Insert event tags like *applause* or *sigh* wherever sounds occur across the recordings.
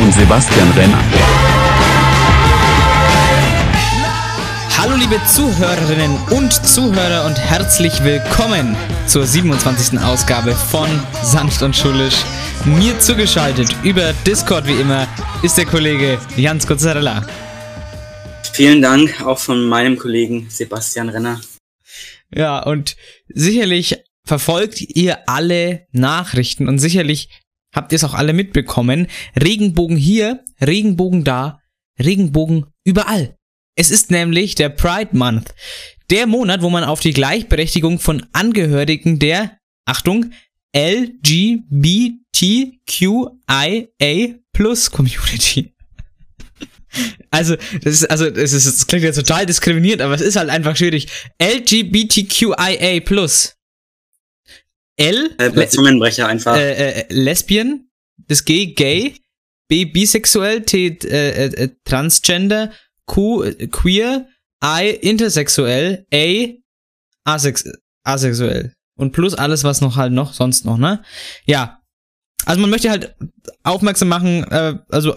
und Sebastian Renner. Hallo liebe Zuhörerinnen und Zuhörer und herzlich willkommen zur 27. Ausgabe von Sanft und Schulisch. Mir zugeschaltet über Discord wie immer ist der Kollege Jans Pizzarella. Vielen Dank auch von meinem Kollegen Sebastian Renner. Ja, und sicherlich verfolgt ihr alle Nachrichten und sicherlich habt ihr es auch alle mitbekommen. Regenbogen hier, Regenbogen da, Regenbogen überall. Es ist nämlich der Pride Month. Der Monat, wo man auf die Gleichberechtigung von Angehörigen der, Achtung, LGBTQIA Plus Community *laughs* also, das ist, also, das, ist, das klingt jetzt total diskriminiert, aber es ist halt einfach schwierig. LGBTQIA+. L. Äh, Zungenbrecher einfach. Äh, äh, Lesbian. Das G, gay. B, bisexuell. T, äh, äh, transgender. Q, äh, queer. I, intersexuell. A, asex asexuell. Und plus alles, was noch halt noch, sonst noch, ne? Ja, also man möchte halt aufmerksam machen, äh, also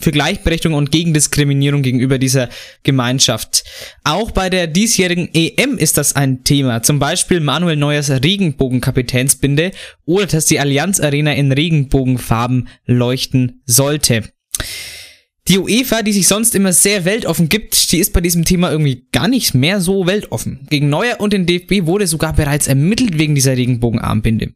für Gleichberechtigung und gegen Diskriminierung gegenüber dieser Gemeinschaft. Auch bei der diesjährigen EM ist das ein Thema. Zum Beispiel Manuel Neuers Regenbogenkapitänsbinde oder dass die Allianz Arena in Regenbogenfarben leuchten sollte. Die UEFA, die sich sonst immer sehr weltoffen gibt, die ist bei diesem Thema irgendwie gar nicht mehr so weltoffen. Gegen Neuer und den DFB wurde sogar bereits ermittelt wegen dieser Regenbogenarmbinde.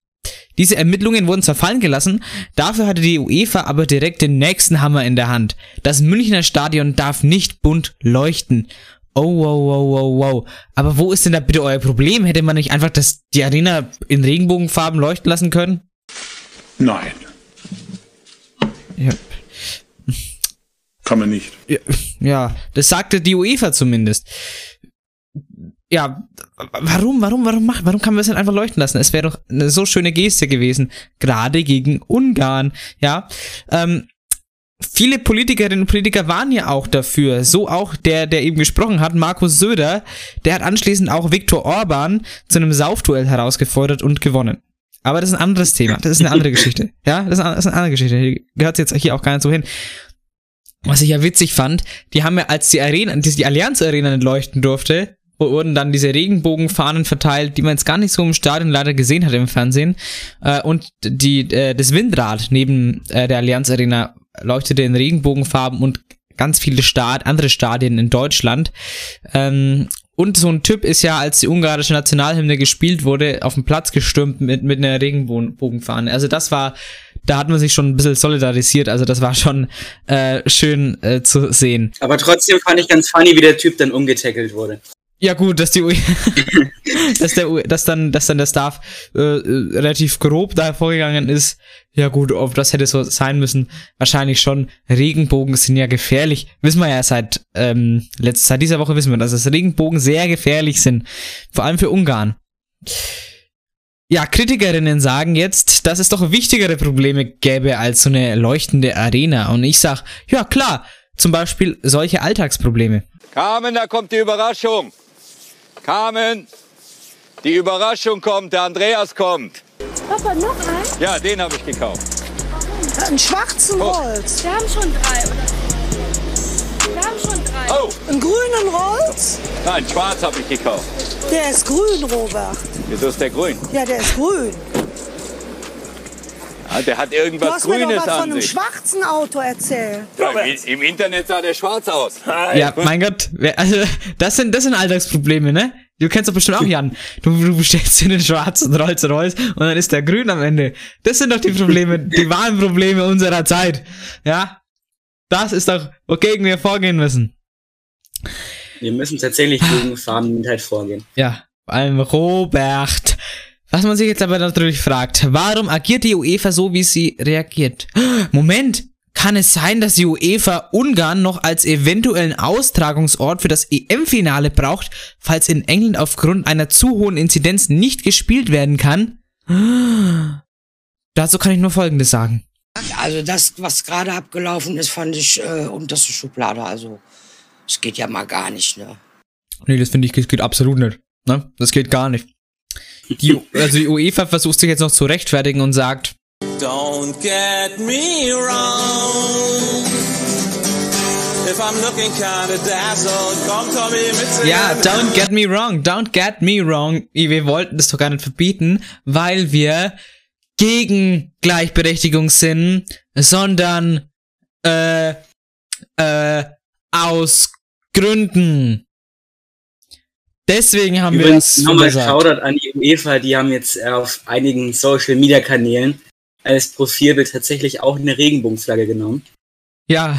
Diese Ermittlungen wurden zwar fallen gelassen, dafür hatte die UEFA aber direkt den nächsten Hammer in der Hand. Das Münchner Stadion darf nicht bunt leuchten. Oh, wow, wow, wow, wow. Aber wo ist denn da bitte euer Problem? Hätte man nicht einfach das, die Arena in Regenbogenfarben leuchten lassen können? Nein. Ja. Kann man nicht. Ja, ja, das sagte die UEFA zumindest ja, warum, warum, warum macht, warum kann man es nicht einfach leuchten lassen? Es wäre doch eine so schöne Geste gewesen, gerade gegen Ungarn, ja. Ähm, viele Politikerinnen und Politiker waren ja auch dafür. So auch der, der eben gesprochen hat, Markus Söder, der hat anschließend auch Viktor Orban zu einem Saufduell herausgefordert und gewonnen. Aber das ist ein anderes Thema. Das ist eine andere Geschichte. *laughs* Ja, das ist, eine, das ist eine andere Geschichte. Die gehört jetzt hier auch gar nicht so hin. Was ich ja witzig fand, die haben ja, als die Arena, die, die Allianz Arena nicht leuchten durfte, wurden dann diese Regenbogenfahnen verteilt, die man jetzt gar nicht so im Stadion leider gesehen hat im Fernsehen. Äh, und die, äh, das Windrad neben äh, der Allianz Arena leuchtete in Regenbogenfarben und ganz viele Stad andere Stadien in Deutschland. Ähm, und so ein Typ ist ja, als die ungarische Nationalhymne gespielt wurde, auf den Platz gestürmt mit, mit einer Regenbogenfahne. Also das war, da hat man sich schon ein bisschen solidarisiert. Also das war schon äh, schön äh, zu sehen. Aber trotzdem fand ich ganz funny, wie der Typ dann umgetackelt wurde. Ja gut, dass die U *laughs* dass der U dass dann dass dann der Staff äh, äh, relativ grob da vorgegangen ist. Ja gut, ob das hätte so sein müssen, wahrscheinlich schon. Regenbogen sind ja gefährlich. Wissen wir ja seit ähm, letzter seit dieser Woche wissen wir, dass es Regenbogen sehr gefährlich sind, vor allem für Ungarn. Ja, Kritikerinnen sagen jetzt, dass es doch wichtigere Probleme gäbe als so eine leuchtende Arena. Und ich sag, ja klar, zum Beispiel solche Alltagsprobleme. Carmen, da kommt die Überraschung. Carmen, die Überraschung kommt, der Andreas kommt. Papa, noch ein? Ja, den habe ich gekauft. Einen schwarzen Oh. Rolls. Wir haben schon drei, oder? Wir haben schon drei. Oh, Einen grünen Rolls? nein, schwarz habe ich gekauft. Der ist grün, Robert. Wieso ist der grün? Ja, der ist grün. Ja, der hat Du irgendwas hast mir doch Grünes was von an einem sich. schwarzen Auto erzählt. Ja, im, Im Internet sah der schwarz aus. Ja, mein Gott, wer- also das sind das sind Alltagsprobleme, ne? Du kennst doch bestimmt auch Jan. Du, du bestellst dir den schwarzen Rolls Royce und dann ist der grün am Ende. Das sind doch die Probleme, *laughs* die wahren Probleme unserer Zeit. Ja? Das ist doch, wogegen wir vorgehen müssen. Wir müssen tatsächlich gegen Farbenblindheit vorgehen. Ja, vor allem Robert. Was man sich jetzt aber natürlich fragt, warum agiert die UEFA so, wie sie reagiert? Moment, kann es sein, dass die UEFA Ungarn noch als eventuellen Austragungsort für das EM-Finale braucht, falls in England aufgrund einer zu hohen Inzidenz nicht gespielt werden kann? Dazu kann ich nur Folgendes sagen. Also das, was gerade abgelaufen ist, fand ich äh, unterste Schublade. Also es geht ja mal gar nicht, ne? Nee, das finde ich, das geht absolut nicht. Ne? Das geht gar nicht. Die, also die UEFA versucht sich jetzt noch zu rechtfertigen und sagt, Don't get me wrong. If I'm looking kinda dazzled, come Tommy mit ja, don't get me wrong, don't get me wrong. Wir wollten das doch gar nicht verbieten, weil wir gegen Gleichberechtigung sind, sondern äh, äh, aus Gründen. Deswegen haben wir das nochmal. Shoutout an die UEFA, die haben jetzt äh, auf einigen Social Media Kanälen als Profilbild tatsächlich auch eine Regenbogenflagge genommen. Ja,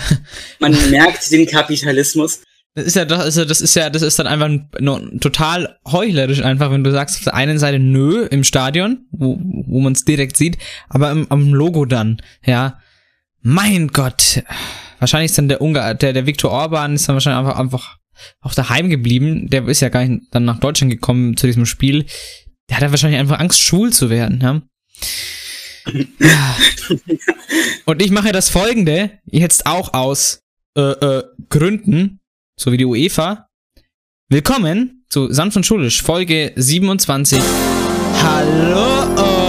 Man merkt den Kapitalismus. das ist ja doch, also das ist ja, das ist dann einfach n- no, total heuchlerisch einfach, wenn du sagst auf der einen Seite nö im Stadion, wo, wo man es direkt sieht, aber im, am Logo dann, ja. Mein Gott. Wahrscheinlich ist dann der Ungar, der, der Viktor Orban ist dann wahrscheinlich einfach, einfach auch daheim geblieben. Der ist ja gar nicht dann nach Deutschland gekommen zu diesem Spiel. Der hat ja wahrscheinlich einfach Angst, schwul zu werden, ja. Ja. *laughs* Und ich mache das folgende jetzt auch aus äh, äh, Gründen, so wie die UEFA. Willkommen zu Sanft und Schulisch, Folge 27. Hallo!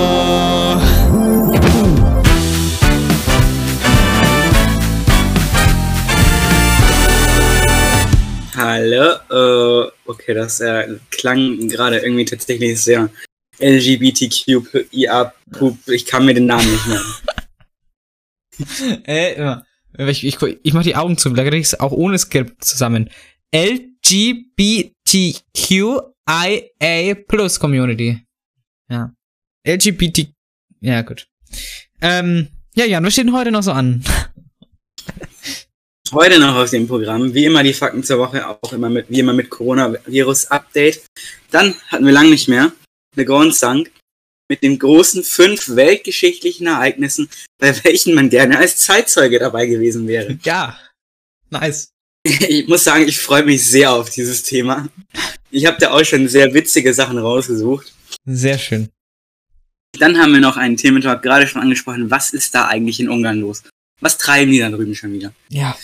Hallo, äh, okay, das äh, klang gerade irgendwie tatsächlich sehr LGBTQIA. Ich kann mir den Namen nicht merken. *laughs* Äh, ich, ich, ich mach die Augen zu, da krieg ich's auch ohne Skript zusammen. LGBTQIA Plus Community. Ja. LGBT. Ja, gut. Ähm, ja, Jan, was steht denn heute noch so an? Heute noch auf dem Programm, wie immer die Fakten zur Woche, auch immer mit, wie immer mit Coronavirus-Update. Dann hatten wir lang nicht mehr eine Grundsang mit den großen fünf weltgeschichtlichen Ereignissen, bei welchen man gerne als Zeitzeuge dabei gewesen wäre. *laughs* Ja. Nice. Ich muss sagen, ich freue mich sehr auf dieses Thema. Ich habe da auch schon sehr witzige Sachen rausgesucht. Sehr schön. Dann haben wir noch einen Thementalk gerade schon angesprochen. Was ist da eigentlich in Ungarn los? Was treiben die da drüben schon wieder? Ja.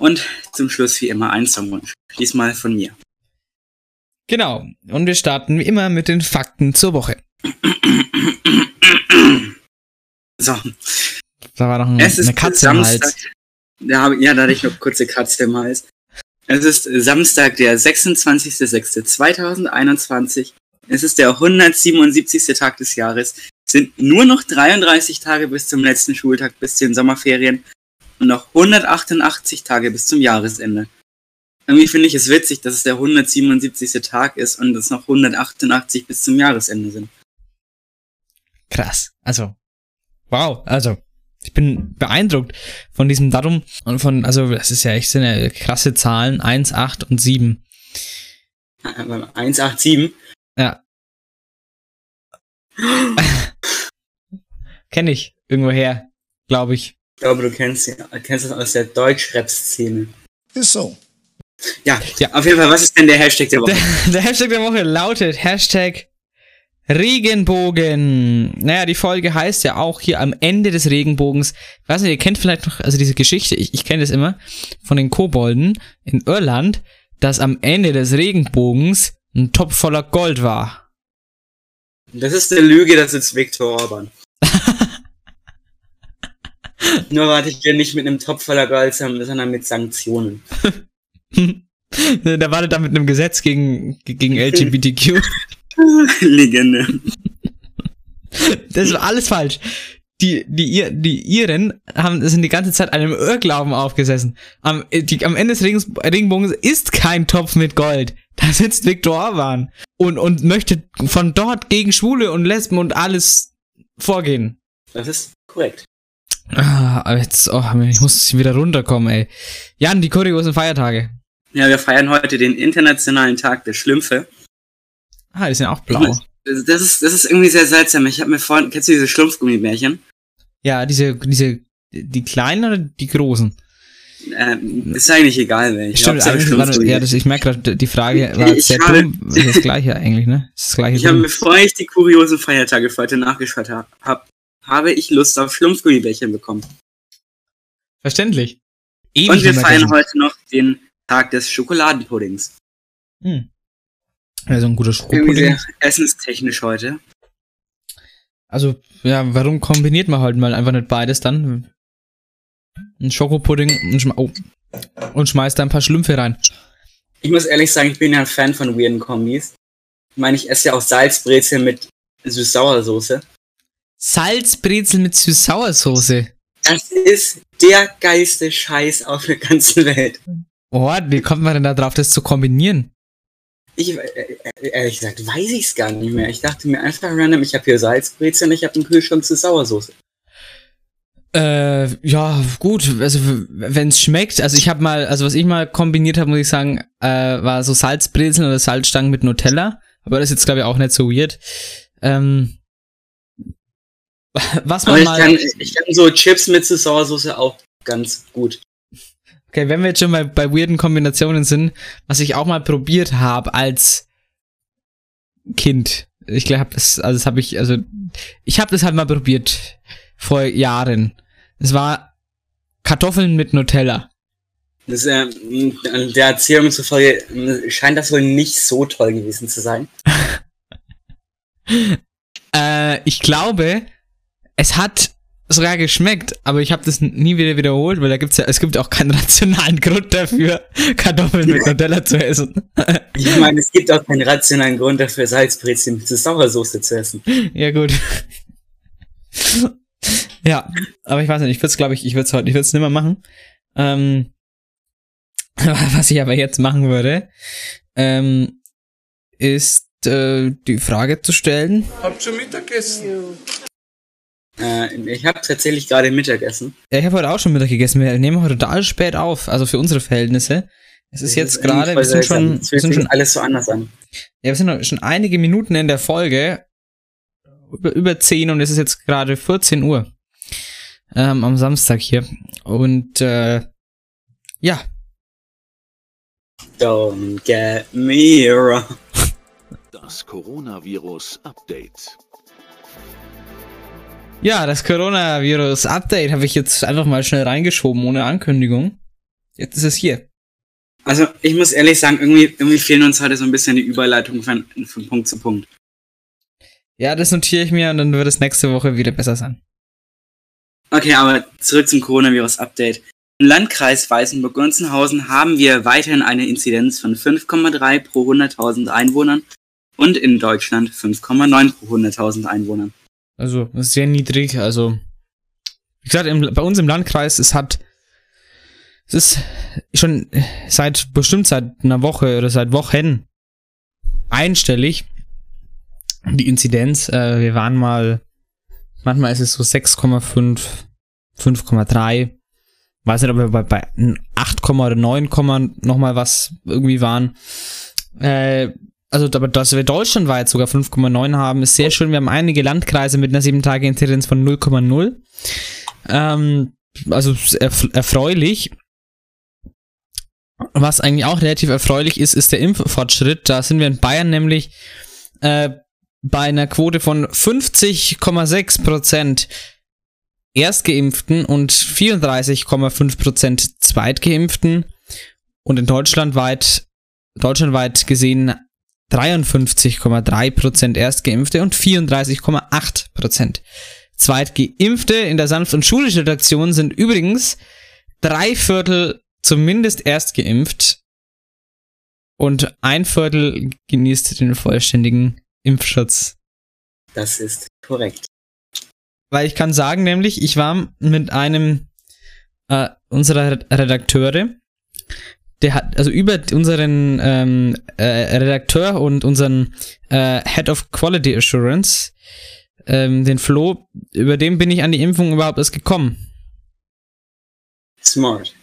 Und zum Schluss wie immer ein Songwunsch. Diesmal von mir. Genau. Und wir starten wie immer mit den Fakten zur Woche. So, Da war noch ein, es ist eine Katze im Samstag. Hals. Da habe, ja, da hatte ich noch kurze Katze im Hals. Es ist Samstag, der 26.06.2021. Es ist der 177. Tag des Jahres. Es sind nur noch 33 Tage bis zum letzten Schultag, bis zu den Sommerferien. Und noch 188 Tage bis zum Jahresende. Irgendwie finde ich es witzig, dass es der 177. Tag ist und es noch 188 bis zum Jahresende sind. Krass. Also, wow. Also, ich bin beeindruckt von diesem Datum und von, also, das ist ja echt so eine krasse Zahlen. 1, 8 und 7. Äh, 187. Ja. *gasps* Kenne ich irgendwoher, glaube ich. Ich glaube, du kennst, kennst das aus der Deutschrap-Szene. Ist so. Ja, Ja. auf jeden Fall, was ist denn der Hashtag der Woche? Der, *laughs* der Hashtag der Woche lautet Hashtag Regenbogen. Naja, die Folge heißt ja auch hier am Ende des Regenbogens. Ich weiß nicht, ihr kennt vielleicht noch, also diese Geschichte, ich, ich kenne das immer, von den Kobolden in Irland, dass am Ende des Regenbogens ein Topf voller Gold war. Das ist eine Lüge, das ist Viktor Orban. *laughs* Nur warte ich hier nicht mit einem Topf voller Gold, sondern mit Sanktionen. da *laughs* war der da mit einem Gesetz gegen, gegen LGBTQ. *laughs* Legende. Das war alles falsch. Die, die, die Iren haben, sind die ganze Zeit einem Irrglauben aufgesessen. Am, die, am Ende des Regens, Regenbogens ist kein Topf mit Gold. Da sitzt Viktor Orban und, und möchte von dort gegen Schwule und Lesben und alles vorgehen. Das ist korrekt. Ah, aber jetzt, oh, ich muss wieder runterkommen, ey. Jan, die kuriosen Feiertage. Ja, wir feiern heute den Internationalen Tag der Schlümpfe. Ah, die sind auch blau. Das das ist, das ist irgendwie sehr seltsam. Ich habe mir vorhin, kennst du diese Schlumpfgummibärchen? Ja, diese, diese, die kleinen oder die großen? Ähm, ist eigentlich egal, welche. Stimmt, eigentlich war ja, das, ich merke gerade, die Frage war Ich sehr habe- dumm. Das ist das gleiche eigentlich, ne? Das ist das gleiche Ich habe bevor ich die kuriosen Feiertage für heute nachgeschaut habe, hab, habe ich Lust auf Schlumpfgummibärchen bekommen. Verständlich. Ewig Und wir feiern heute noch den Tag des Schokoladenpuddings. Hm. Also ein guter Schokopudding. sehr essenstechnisch heute. Also, ja, warum kombiniert man halt mal einfach nicht beides dann? Ein Schokopudding und, schme oh, und schmeißt da ein paar Schlümpfe rein. Ich muss ehrlich sagen, ich bin ja ein Fan von weirden Kombis. Ich meine, ich esse ja auch Salzbrezel mit Süß-Sauersoße. Salzbrezel mit Süß-Sauersoße. Das ist der geilste Scheiß auf der ganzen Welt. Oh, wie kommt man denn da drauf, das zu kombinieren? Ich, äh, äh, ehrlich gesagt, weiß ich es gar nicht mehr. Ich dachte mir einfach random, ich habe hier Salzbrezel und ich habe einen Kühlschrank zu Sauersoße. Äh, ja, gut, also wenn es schmeckt, also ich habe mal, also was ich mal kombiniert habe, muss ich sagen, äh, war so Salzbrezeln oder Salzstangen mit Nutella, aber das ist jetzt glaube ich auch nicht so weird. Ähm, was Aber man ich mal, kann, ich kann so Chips mit Sauersoße auch ganz gut. okay, wenn wir jetzt schon bei, bei weirden Kombinationen sind, was ich auch mal probiert habe als Kind, ich glaube, das, also das habe ich, also ich habe das halt mal probiert vor Jahren. Es war Kartoffeln mit Nutella. Das, äh, der Erzählung zufolge äh, scheint das wohl nicht so toll gewesen zu sein. *laughs* Äh, ich glaube, es hat sogar geschmeckt, aber ich habe das nie wieder wiederholt, weil da gibt's ja, es gibt auch keinen *laughs* rationalen Grund dafür, Kartoffeln mit Nutella zu essen. Ich meine, es gibt auch keinen rationalen Grund dafür, Salzbrezel mit Sauersoße zu essen. ja, gut. ja, aber ich weiß nicht, ich würde es, glaube ich, ich würde es heute, ich würde es nimmer machen. Ähm, *laughs* was ich aber jetzt machen würde, ähm, ist äh, die Frage zu stellen. Habt schon Mittagessen? Äh, ich habe tatsächlich gerade Mittagessen. Ja, ich habe heute auch schon Mittag gegessen. Wir nehmen heute total spät auf, also für unsere Verhältnisse. Es ist jetzt gerade, wir sind schon, wir sind schon, alles so anders an. ja, wir sind noch- schon einige Minuten in der Folge, über, über 10 und es ist jetzt gerade 14 Uhr ähm, am Samstag hier. Und äh, ja, Don't get me wrong. Das Coronavirus-Update. Ja, das Coronavirus-Update habe ich jetzt einfach mal schnell reingeschoben ohne Ankündigung. Jetzt ist es hier. Also, ich muss ehrlich sagen, irgendwie, irgendwie fehlen uns heute so ein bisschen die Überleitung von, von Punkt zu Punkt. Ja, das notiere ich mir und dann wird es nächste Woche wieder besser sein. Okay, aber zurück zum Coronavirus-Update. Im Landkreis Weißenburg-Gunzenhausen haben wir weiterhin eine Inzidenz von 5,3 pro 100.000 Einwohnern und in Deutschland 5,9 pro 100.000 Einwohnern. Also, sehr niedrig. Also, wie gesagt, im, bei uns im Landkreis, es hat, es ist schon seit, bestimmt seit einer Woche oder seit Wochen einstellig. Die Inzidenz, äh, wir waren mal, manchmal ist es so 6,5, 5,3. Weiß nicht, ob wir bei, bei 8, oder 9, nochmal was irgendwie waren. Äh, also, aber dass wir deutschlandweit sogar 5,9 haben, ist sehr schön. Wir haben einige Landkreise mit einer 7-Tage-Inzidenz von 0,0. Ähm, also erf erfreulich. Was eigentlich auch relativ erfreulich ist, ist der Impffortschritt. Da sind wir in Bayern nämlich äh, bei einer Quote von 50,6% Erstgeimpften und 34,5% Zweitgeimpften. Und in Deutschland weit, deutschlandweit gesehen 53,3% Erstgeimpfte und 34,8% Zweitgeimpfte. In der Sanft- und Schulredaktion sind übrigens drei Viertel zumindest erst geimpft und ein Viertel genießt den vollständigen Impfschutz. Das ist korrekt. Weil ich kann sagen, nämlich, ich war mit einem äh, unserer Redakteure, der hat, also über unseren ähm, äh, Redakteur und unseren äh, Head of Quality Assurance, ähm, den Flo, über den bin ich an die Impfung überhaupt erst gekommen. Smart.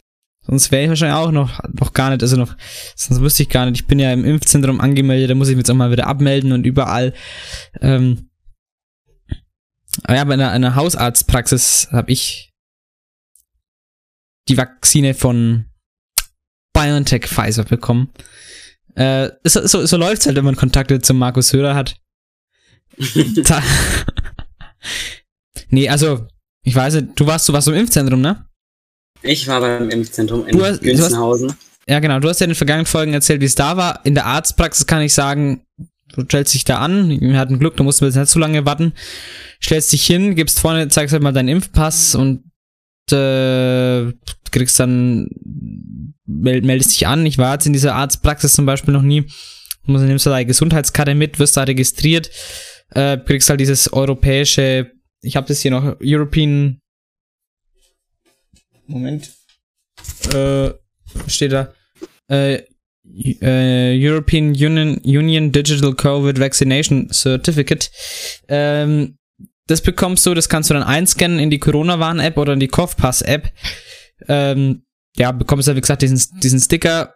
Sonst wäre ich wahrscheinlich auch noch, noch gar nicht, also noch, sonst wüsste ich gar nicht. Ich bin ja im Impfzentrum angemeldet, da muss ich mich jetzt auch mal wieder abmelden und überall. Ähm, aber ja, bei einer, einer Hausarztpraxis habe ich die Vakzine von BioNTech Pfizer bekommen. Äh, so, so, so läuft's halt, wenn man Kontakte zum Markus Söder hat. *laughs* da, nee, also, ich weiß nicht, du warst, du warst im Impfzentrum, ne? Ich war beim Impfzentrum in hast- hast- Günzenhausen. ja genau, du hast ja in den vergangenen Folgen erzählt, wie es da war. In der Arztpraxis kann ich sagen, du stellst dich da an, wir hatten Glück, du musst jetzt nicht zu lange warten, stellst dich hin, gibst vorne, zeigst halt mal deinen Impfpass und äh, kriegst dann, meld, meldest dich an. Ich war jetzt in dieser Arztpraxis zum Beispiel noch nie. Du nimmst du deine Gesundheitskarte mit, wirst da registriert, äh, kriegst halt dieses europäische, ich habe das hier noch, European, Moment, äh, steht da, äh, äh, European Union, Union Digital Covid Vaccination Certificate. Ähm, das bekommst du, das kannst du dann einscannen in die Corona-Warn-App oder in die Kopfpass-App. Ähm, ja, bekommst du, wie gesagt, diesen, diesen Sticker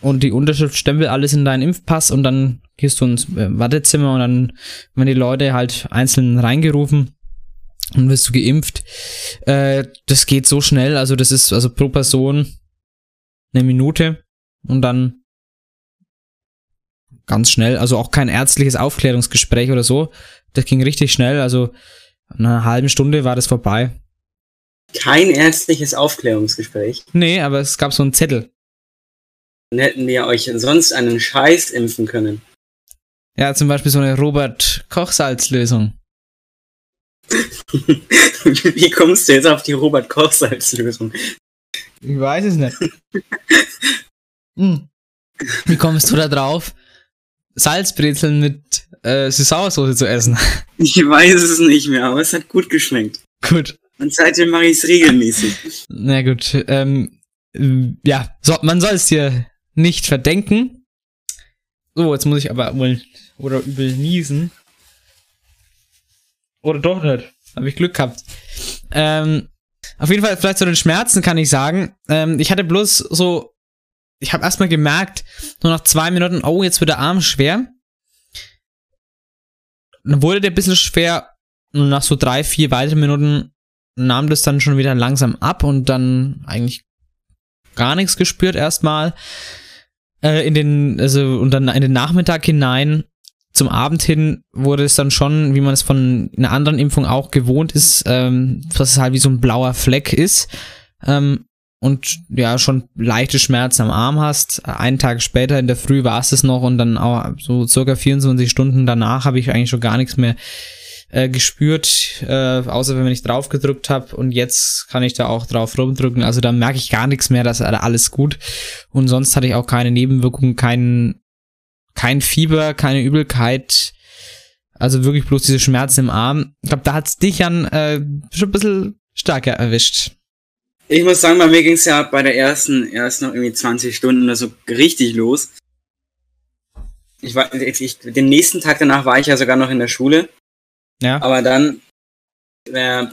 und die Unterschrift stempel alles in deinen Impfpass und dann gehst du ins äh, Wartezimmer und dann werden die Leute halt einzeln reingerufen und wirst du geimpft. Äh, das geht so schnell, also das ist also pro Person eine Minute und dann ganz schnell, also auch kein ärztliches Aufklärungsgespräch oder so. Das ging richtig schnell, also in einer halben Stunde war das vorbei. Kein ärztliches Aufklärungsgespräch. Nee, aber es gab so einen Zettel. Dann hätten wir euch sonst einen Scheiß impfen können. Ja, zum Beispiel so eine Robert-Kochsalz-Lösung. *laughs* Wie kommst du jetzt auf die Robert-Koch-Salz-Lösung? Ich weiß es nicht. *laughs* Hm. Wie kommst du da drauf, Salzbrezeln mit äh, Süß-Sauersoße zu essen? Ich weiß es nicht mehr, aber es hat gut geschmeckt. Gut. Und seitdem mache ich es regelmäßig. Na gut, ähm, äh, ja, so, man soll es dir nicht verdenken. So, jetzt muss ich aber wohl oder übel niesen. Oder doch nicht. Habe ich Glück gehabt. Ähm, auf jeden Fall, vielleicht zu den Schmerzen kann ich sagen. Ähm, ich hatte bloß so, ich habe erstmal gemerkt, nur nach zwei Minuten, oh, jetzt wird der Arm schwer. Dann wurde der ein bisschen schwer und nach so drei, vier weiteren Minuten nahm das dann schon wieder langsam ab und dann eigentlich gar nichts gespürt erstmal. Äh, in den, also, und dann in den Nachmittag hinein, zum Abend hin, wurde es dann schon, wie man es von einer anderen Impfung auch gewohnt ist, ähm, dass es halt wie so ein blauer Fleck ist. Ähm, und ja, schon leichte Schmerzen am Arm hast. Einen Tag später in der Früh war es das noch und dann auch so circa 24 Stunden danach habe ich eigentlich schon gar nichts mehr äh, gespürt, äh, außer wenn ich drauf gedrückt habe und jetzt kann ich da auch drauf rumdrücken. Also da merke ich gar nichts mehr, das alles gut. Und sonst hatte ich auch keine Nebenwirkungen, kein, kein Fieber, keine Übelkeit. Also wirklich bloß diese Schmerzen im Arm. Ich glaube, da hat's dich Jan äh, schon ein bisschen stärker erwischt. Ich muss sagen, bei mir ging es ja bei der ersten erst noch irgendwie 20 Stunden oder so richtig los. Ich war, ich, den nächsten Tag danach war ich ja sogar noch in der Schule. Ja. Aber dann äh,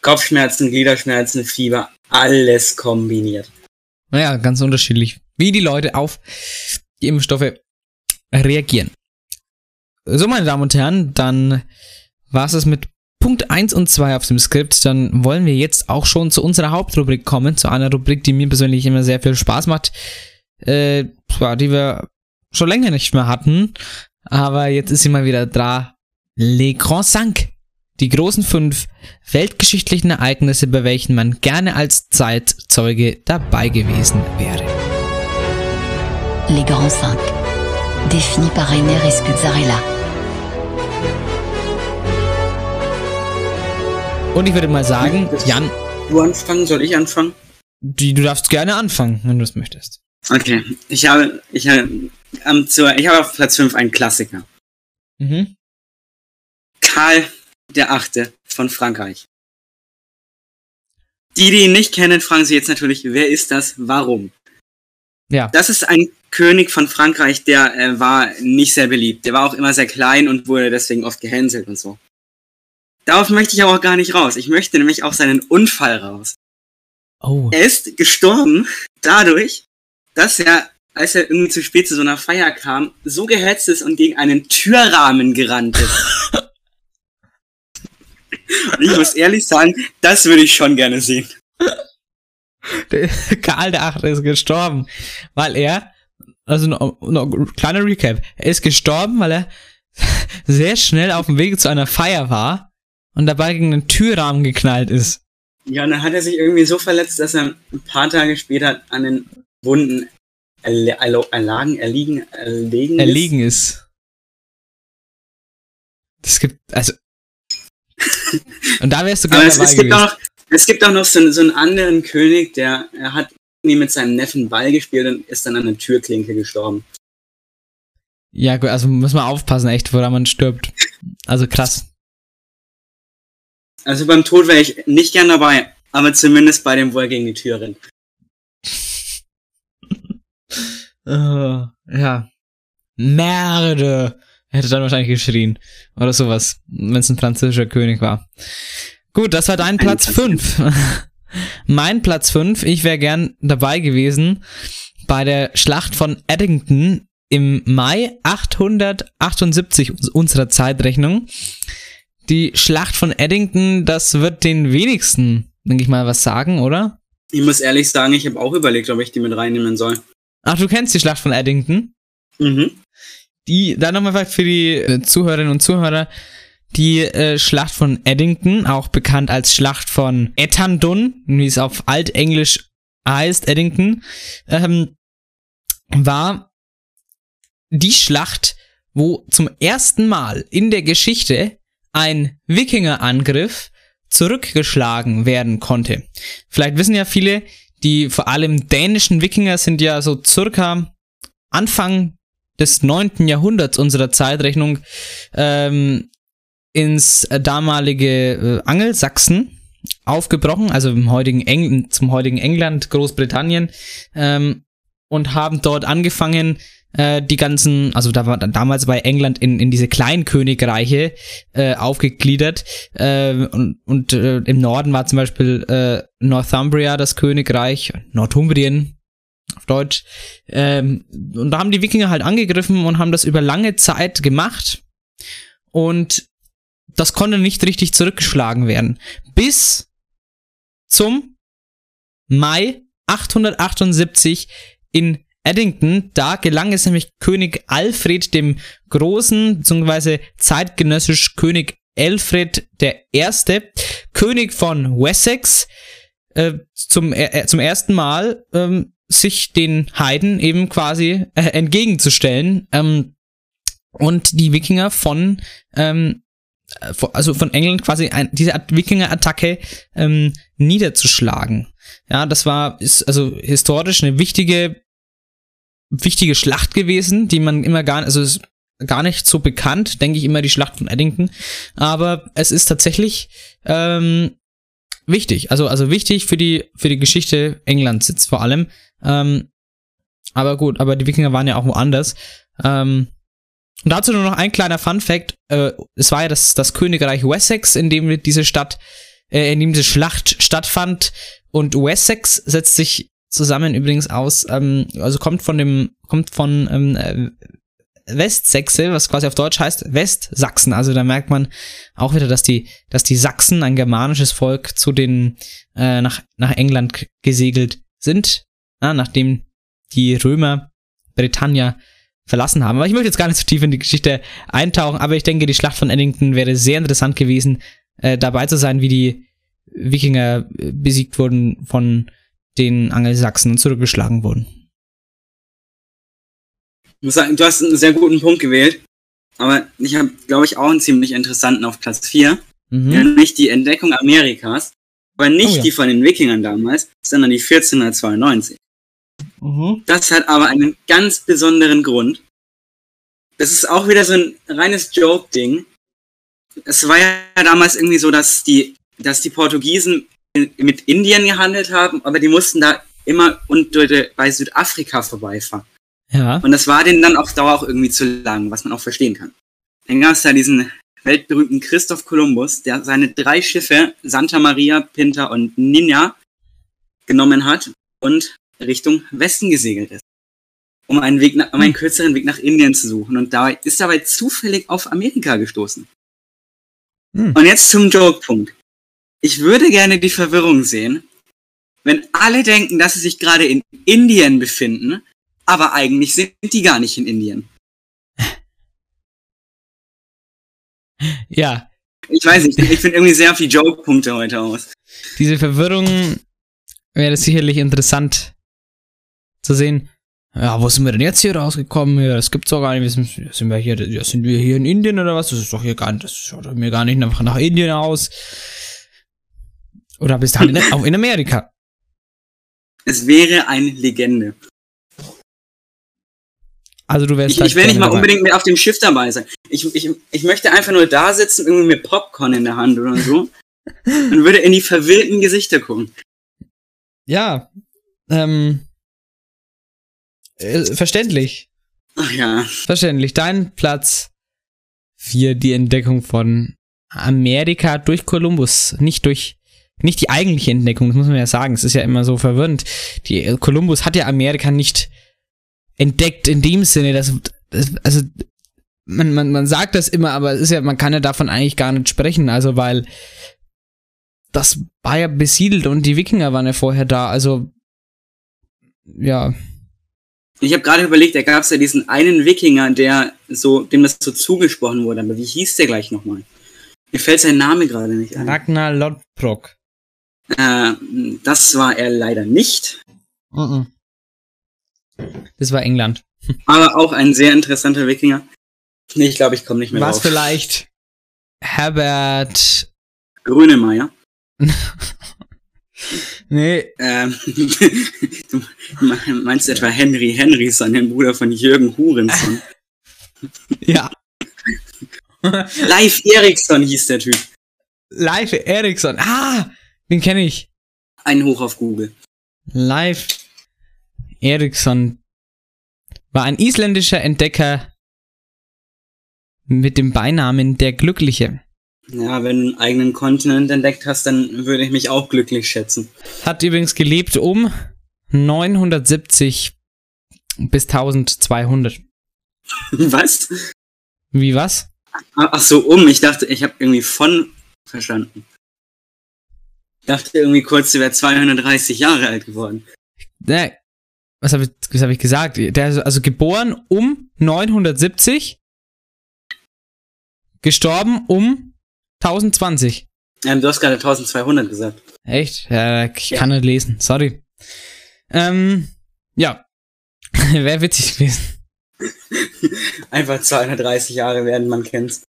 Kopfschmerzen, Gliederschmerzen, Fieber, alles kombiniert. Naja, ganz unterschiedlich, wie die Leute auf die Impfstoffe reagieren. So, meine Damen und Herren, dann war es mit Punkt 1 und 2 auf dem Skript. Dann wollen wir jetzt auch schon zu unserer Hauptrubrik kommen, zu einer Rubrik, die mir persönlich immer sehr viel Spaß macht, äh, zwar, die wir schon länger nicht mehr hatten, aber jetzt ist sie mal wieder da. Les Grands Cinq. Die großen fünf weltgeschichtlichen Ereignisse, bei welchen man gerne als Zeitzeuge dabei gewesen wäre. Les Grands Cinq. Définis par Rainer Escuzzarella. Und ich würde mal sagen, Jan, Du anfangen, soll ich anfangen? die, du darfst gerne anfangen, wenn du es möchtest. Okay, ich habe, ich habe, ähm, zur, ich habe auf Platz 5 einen Klassiker. Mhm. Karl der Achte von Frankreich. Die, die ihn nicht kennen, fragen sich jetzt natürlich, wer ist das? Warum? Ja. Das ist ein König von Frankreich, der äh, war nicht sehr beliebt. Der war auch immer sehr klein und wurde deswegen oft gehänselt und so. Darauf möchte ich aber auch gar nicht raus. Ich möchte nämlich auf seinen Unfall raus. Oh. Er ist gestorben dadurch, dass er, als er irgendwie zu spät zu so einer Feier kam, so gehetzt ist und gegen einen Türrahmen gerannt ist. *laughs* und ich muss ehrlich sagen, das würde ich schon gerne sehen. Der *laughs* Karl der Achte ist gestorben, weil er, also noch, noch kleiner Recap, er ist gestorben, weil er *laughs* sehr schnell auf dem Weg zu einer Feier war und dabei gegen einen Türrahmen geknallt ist. Ja, und dann hat er sich irgendwie so verletzt, dass er ein paar Tage später an den Wunden erlo- erlagen, erliegen, erlegen ist. Erlegen ist. Das gibt, also. *laughs* Und da wärst du gerne dabei es, gibt gewesen. auch noch, es gibt auch noch so, einen- so einen anderen König, der er hat nie mit seinem Neffen Ball gespielt und ist dann an der Türklinke gestorben. Ja, gut, also muss man aufpassen, echt, woran man stirbt. Also krass. Also beim Tod wäre ich nicht gern dabei, aber zumindest bei dem, wo er gegen die Tür rennt. Äh, *laughs* ja. Merde. Hätte dann wahrscheinlich geschrien. Oder sowas. Wenn es ein französischer König war. Gut, das war dein Platz 5. *laughs* mein Platz 5. Ich wäre gern dabei gewesen bei der Schlacht von Eddington im Mai 878 uns- unserer Zeitrechnung. Die Schlacht von Eddington, das wird den wenigsten, denke ich mal, was sagen, oder? Ich muss ehrlich sagen, ich habe auch überlegt, ob ich die mit reinnehmen soll. Ach, du kennst die Schlacht von Eddington? Mhm. Die, da nochmal vielleicht für die äh, Zuhörerinnen und Zuhörer, die äh, Schlacht von Eddington, auch bekannt als Schlacht von Etandun, wie es auf Altenglisch heißt, Eddington, ähm, war die Schlacht, wo zum ersten Mal in der Geschichte ein Wikingerangriff zurückgeschlagen werden konnte. Vielleicht wissen ja viele, die vor allem dänischen Wikinger sind ja so circa Anfang des 9. Jahrhunderts unserer Zeitrechnung ähm, ins damalige äh, Angelsachsen aufgebrochen, also heutigen Eng zum heutigen England, Großbritannien, ähm, und haben dort angefangen, äh, die ganzen, also da war damals bei England in, in diese Kleinkönigreiche äh, aufgegliedert äh, und, und äh, im Norden war zum Beispiel äh, Northumbria das Königreich, Northumbrien auf Deutsch. Ähm, und da haben die Wikinger halt angegriffen und haben das über lange Zeit gemacht. Und das konnte nicht richtig zurückgeschlagen werden. Bis zum Mai 878 in Eddington. Da gelang es nämlich König Alfred dem Großen, beziehungsweise zeitgenössisch König Alfred der Erste, König von Wessex, äh, zum, äh, zum ersten Mal ähm, sich den Heiden eben quasi äh, entgegenzustellen ähm, und die Wikinger von ähm, äh, also von England quasi ein, diese At- Wikinger-Attacke ähm, niederzuschlagen. Ja, das war ist also historisch eine wichtige wichtige Schlacht gewesen, die man immer gar also ist gar nicht so bekannt, denke ich immer die Schlacht von Eddington, aber es ist tatsächlich ähm, wichtig, also also wichtig für die für die Geschichte Englands jetzt vor allem. Ähm, aber gut, aber die Wikinger waren ja auch woanders. Ähm, und dazu nur noch ein kleiner Fun Fact: äh, Es war ja das, das Königreich Wessex, in dem diese Stadt, äh, in dem diese Schlacht stattfand. Und Wessex setzt sich zusammen übrigens aus, ähm, also kommt von dem, kommt von ähm, äh, Westsächse, was quasi auf Deutsch heißt Westsachsen. Also da merkt man auch wieder, dass die, dass die Sachsen, ein germanisches Volk, zu den äh, nach nach England gesegelt sind, ja, nachdem die Römer Britannia verlassen haben. Aber ich möchte jetzt gar nicht so tief in die Geschichte eintauchen, aber ich denke, die Schlacht von Eddington wäre sehr interessant gewesen, äh, dabei zu sein, wie die Wikinger besiegt wurden von den Angelsachsen und zurückgeschlagen wurden. Ich muss sagen, du hast einen sehr guten Punkt gewählt. Aber ich habe, glaube ich, auch einen ziemlich interessanten auf Platz 4. Mhm. Nämlich die Entdeckung Amerikas. Aber nicht Oh ja. die von den Wikingern damals, sondern die 1492. Mhm. Das hat aber einen ganz besonderen Grund. Das ist auch wieder so ein reines Joke-Ding. Es war ja damals irgendwie so, dass die, dass die Portugiesen mit Indien gehandelt haben, aber die mussten da immer der- bei Südafrika vorbeifahren. Ja. Und das war denen dann auf Dauer auch irgendwie zu lang, was man auch verstehen kann. Dann gab es da diesen weltberühmten Christoph Kolumbus, der seine drei Schiffe, Santa Maria, Pinta und Ninja, genommen hat und Richtung Westen gesegelt ist. Um einen Weg um einen kürzeren Weg nach Indien zu suchen. Und dabei ist dabei zufällig auf Amerika gestoßen. Hm. Und jetzt zum Joke-Punkt. Ich würde gerne die Verwirrung sehen, wenn alle denken, dass sie sich gerade in Indien befinden, aber eigentlich sind die gar nicht in Indien. *laughs* Ja, Ich weiß nicht, ich finde irgendwie sehr die Joke-Punkte heute aus. diese Verwirrung wäre sicherlich interessant zu sehen, ja, wo sind wir denn jetzt hier rausgekommen? Ja, das gibt's doch gar nicht. Sind, sind wir hier, sind wir hier in Indien oder was? Das ist doch hier gar nicht, das schaut mir gar nicht nach, nach Indien aus. Oder bist halt in, *laughs* auch in Amerika. Es wäre eine Legende. Also du wärst Ich, ich will nicht mal dabei. unbedingt mit auf dem Schiff dabei sein. Ich, ich, ich möchte einfach nur da sitzen, irgendwie mit Popcorn in der Hand oder so. *laughs* und würde in die verwirrten Gesichter gucken. Ja. Ähm. Äh, verständlich. Ach ja. Verständlich. Dein Platz 4, die Entdeckung von Amerika durch Kolumbus. Nicht durch, nicht die eigentliche Entdeckung, das muss man ja sagen. Es ist ja immer so verwirrend. Die, äh, Kolumbus hat ja Amerika nicht entdeckt in dem Sinne, dass, dass also, man, man, man sagt das immer, aber es ist ja, man kann ja davon eigentlich gar nicht sprechen, also weil das war ja besiedelt und die Wikinger waren ja vorher da, also ja, Ich habe gerade überlegt, da gab es ja diesen einen Wikinger, der so, dem das so zugesprochen wurde. Aber wie hieß der gleich nochmal? Mir fällt sein Name gerade nicht ein. Ragnar Lodbrok. Äh, das war er leider nicht. Mhm. Das war England. Aber auch ein sehr interessanter Wikinger. Nee, ich glaube, ich komme nicht mehr Was drauf. vielleicht Herbert. Grönemeyer. *laughs* Nee, Ähm, *laughs* du meinst etwa Henry Henryson, den Bruder von Jürgen Hurenson. *laughs* ja. Leif Eriksson hieß der Typ. Live Eriksson. Ah, den kenne ich. Ein Hoch auf Google. Live Eriksson war ein isländischer Entdecker mit dem Beinamen der Glückliche. Ja, wenn du einen eigenen Kontinent entdeckt hast, dann würde ich mich auch glücklich schätzen. Hat übrigens gelebt um 970 bis 1200. *laughs* Was? Wie was? Ach so, um. Ich dachte, ich habe irgendwie von verstanden. Ich dachte irgendwie kurz, sie wäre 230 Jahre alt geworden. Ne, was habe ich, was hab ich gesagt? Der ist also geboren um 970, gestorben um 1020. Ähm, du hast gerade 1200 gesagt. Echt? Ja, ich Ja. kann nicht lesen. Sorry. Ähm, ja. *laughs* Wäre witzig gewesen. *laughs* Einfach 230 Jahre werden, man kennt's.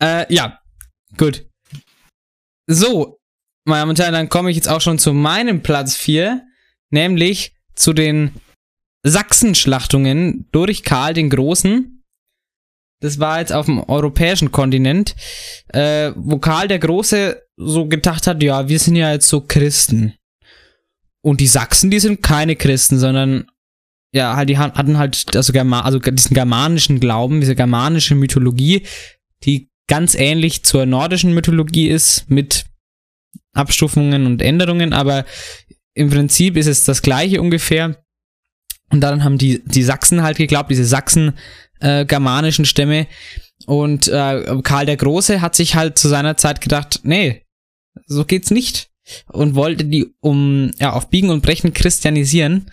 Äh, ja. Gut. So, meine Damen und Herren, dann komme ich jetzt auch schon zu meinem Platz 4, nämlich zu den Sachsenschlachtungen durch Karl den Großen. Das war jetzt auf dem europäischen Kontinent, äh, wo Karl der Große so gedacht hat, ja, wir sind ja jetzt so Christen. Und die Sachsen, die sind keine Christen, sondern ja, halt, die hatten halt also, also diesen germanischen Glauben, diese germanische Mythologie, die ganz ähnlich zur nordischen Mythologie ist, mit Abstufungen und Änderungen, aber im Prinzip ist es das gleiche ungefähr. Und dann haben die, die Sachsen halt geglaubt, diese Sachsen äh, Stämme. Und äh, Karl der Große hat sich halt zu seiner Zeit gedacht, nee, so geht's nicht. Und wollte die um ja auf Biegen und Brechen christianisieren.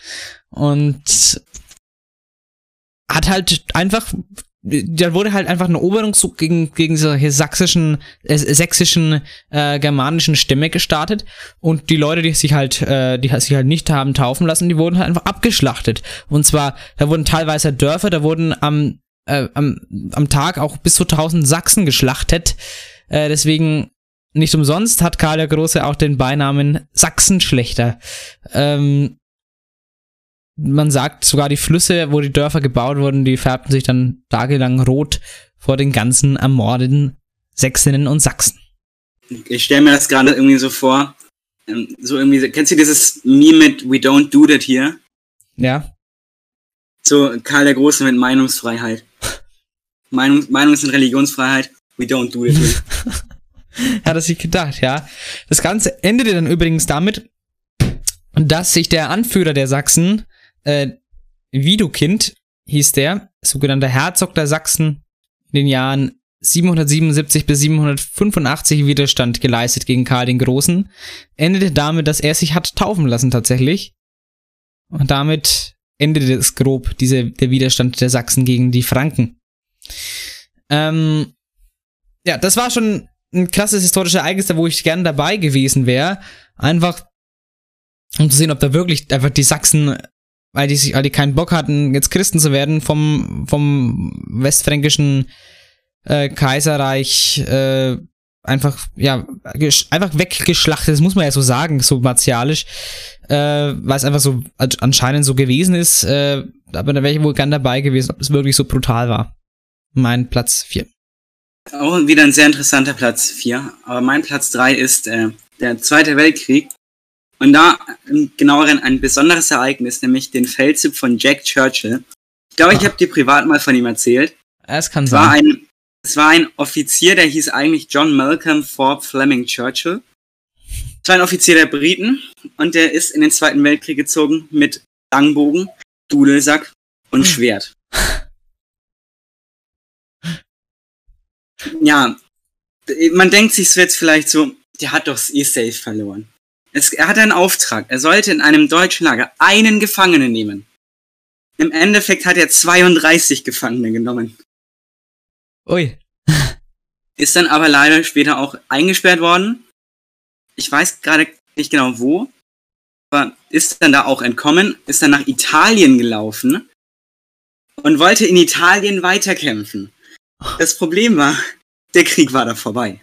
Und hat halt einfach da wurde halt einfach ein Eroberungszug gegen, gegen solche sächsischen, äh, sächsischen, äh, germanischen Stämme gestartet und die Leute, die sich halt, äh, die sich halt nicht haben taufen lassen, die wurden halt einfach abgeschlachtet. Und zwar, da wurden teilweise Dörfer, da wurden am, äh, am, am Tag auch bis zu 1000 Sachsen geschlachtet. Äh, deswegen nicht umsonst hat Karl der Große auch den Beinamen Sachsenschlechter. Ähm, man sagt sogar die Flüsse, wo die Dörfer gebaut wurden, die färbten sich dann tagelang rot vor den ganzen ermordeten Sächsinnen und Sachsen. Ich stelle mir das gerade irgendwie so vor. ähm, So irgendwie, kennst du dieses Meme mit We don't do that here? Ja, So Karl der Große mit Meinungsfreiheit. *laughs* Meinung, Meinungs- und Religionsfreiheit. We don't do that here. *laughs* hat er sich gedacht, ja. Das Ganze endete dann übrigens damit, dass sich der Anführer der Sachsen, äh, Widukind hieß der, sogenannter Herzog der Sachsen, in den Jahren 777 bis 785 Widerstand geleistet gegen Karl den Großen, endete damit, dass er sich hat taufen lassen tatsächlich. Und damit endete es grob, diese, der Widerstand der Sachsen gegen die Franken. Ähm, ja, das war schon ein krasses historisches Ereignis, wo ich gern dabei gewesen wäre. Einfach, um zu sehen, ob da wirklich einfach die Sachsen, weil die, sich, weil die keinen Bock hatten, jetzt Christen zu werden, vom, vom westfränkischen äh, Kaiserreich äh, einfach, ja, einfach weggeschlachtet, das muss man ja so sagen, so martialisch, äh, weil es einfach so an- anscheinend so gewesen ist, äh, aber da wäre ich wohl gern dabei gewesen, ob es wirklich so brutal war. Mein Platz 4. Auch wieder ein sehr interessanter Platz 4. Aber mein Platz 3 ist äh, der Zweite Weltkrieg. Und da im genaueren ein besonderes Ereignis, nämlich den Feldzug von Jack Churchill. Ich glaube, ich Ah. habe dir privat mal von ihm erzählt. Es kann Es war sein. ein, es war ein Offizier, der hieß eigentlich John Malcolm Forbes Fleming Churchill. Es war ein Offizier der Briten und der ist in den Zweiten Weltkrieg gezogen mit Langbogen, Dudelsack und Schwert. *laughs* Ja, man denkt sich so jetzt vielleicht so, der hat doch das eh safe verloren. Es, er hat einen Auftrag. Er sollte in einem deutschen Lager einen Gefangenen nehmen. Im Endeffekt hat er 32 Gefangene genommen. Ui. *laughs* Ist dann aber leider später auch eingesperrt worden. Ich weiß gerade nicht genau wo. Aber ist dann da auch entkommen, ist dann nach Italien gelaufen und wollte in Italien weiterkämpfen. Das Problem war, der Krieg war da vorbei.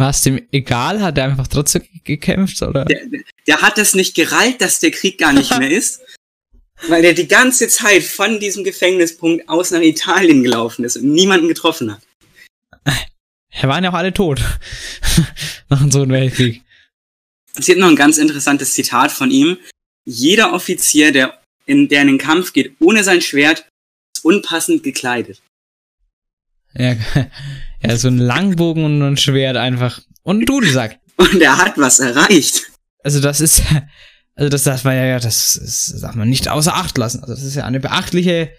War es dem egal? Hat er einfach trotzdem gekämpft? Oder? Der, der hat es nicht gereilt, dass der Krieg gar nicht mehr ist, *laughs* weil er die ganze Zeit von diesem Gefängnispunkt aus nach Italien gelaufen ist und niemanden getroffen hat. Ja, waren ja auch alle tot. *laughs* Nach dem Zweiten Weltkrieg. Es gibt noch ein ganz interessantes Zitat von ihm. Jeder Offizier, der in, der in den Kampf geht ohne sein Schwert, ist unpassend gekleidet. Ja, *laughs* ja, so ein Langbogen und ein Schwert einfach. Und ein Dudelsack. *laughs* Und er hat was erreicht. Also das ist, *laughs* also das darf man ja, das, das darf man nicht außer Acht lassen. Also das ist ja eine beachtliche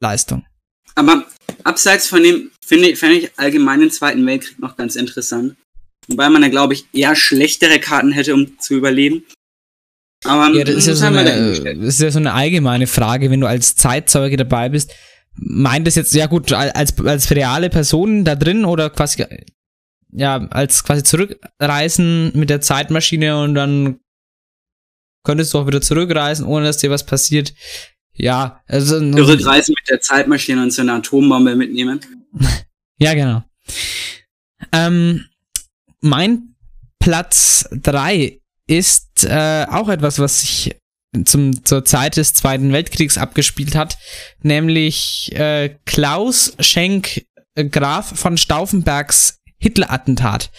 Leistung. Aber abseits von dem finde ich, ich allgemein den Zweiten Weltkrieg noch ganz interessant. Wobei man da, glaube ich, eher schlechtere Karten hätte, um zu überleben. Aber Ja, das ist ja, so eine, ist ja so eine allgemeine Frage, wenn du als Zeitzeuge dabei bist. Meint es jetzt, ja gut, als, als reale Person da drin oder quasi, ja, als quasi zurückreisen mit der Zeitmaschine und dann könntest du auch wieder zurückreisen, ohne dass dir was passiert. Ja, also. Zurückreisen mit der Zeitmaschine und so eine Atombombe mitnehmen. *laughs* Ja, genau. Ähm, mein Platz drei ist äh, auch etwas, was sich zum, zur Zeit des Zweiten Weltkriegs abgespielt hat, nämlich äh, Klaus Schenk äh, Graf von Stauffenbergs Hitler-Attentat.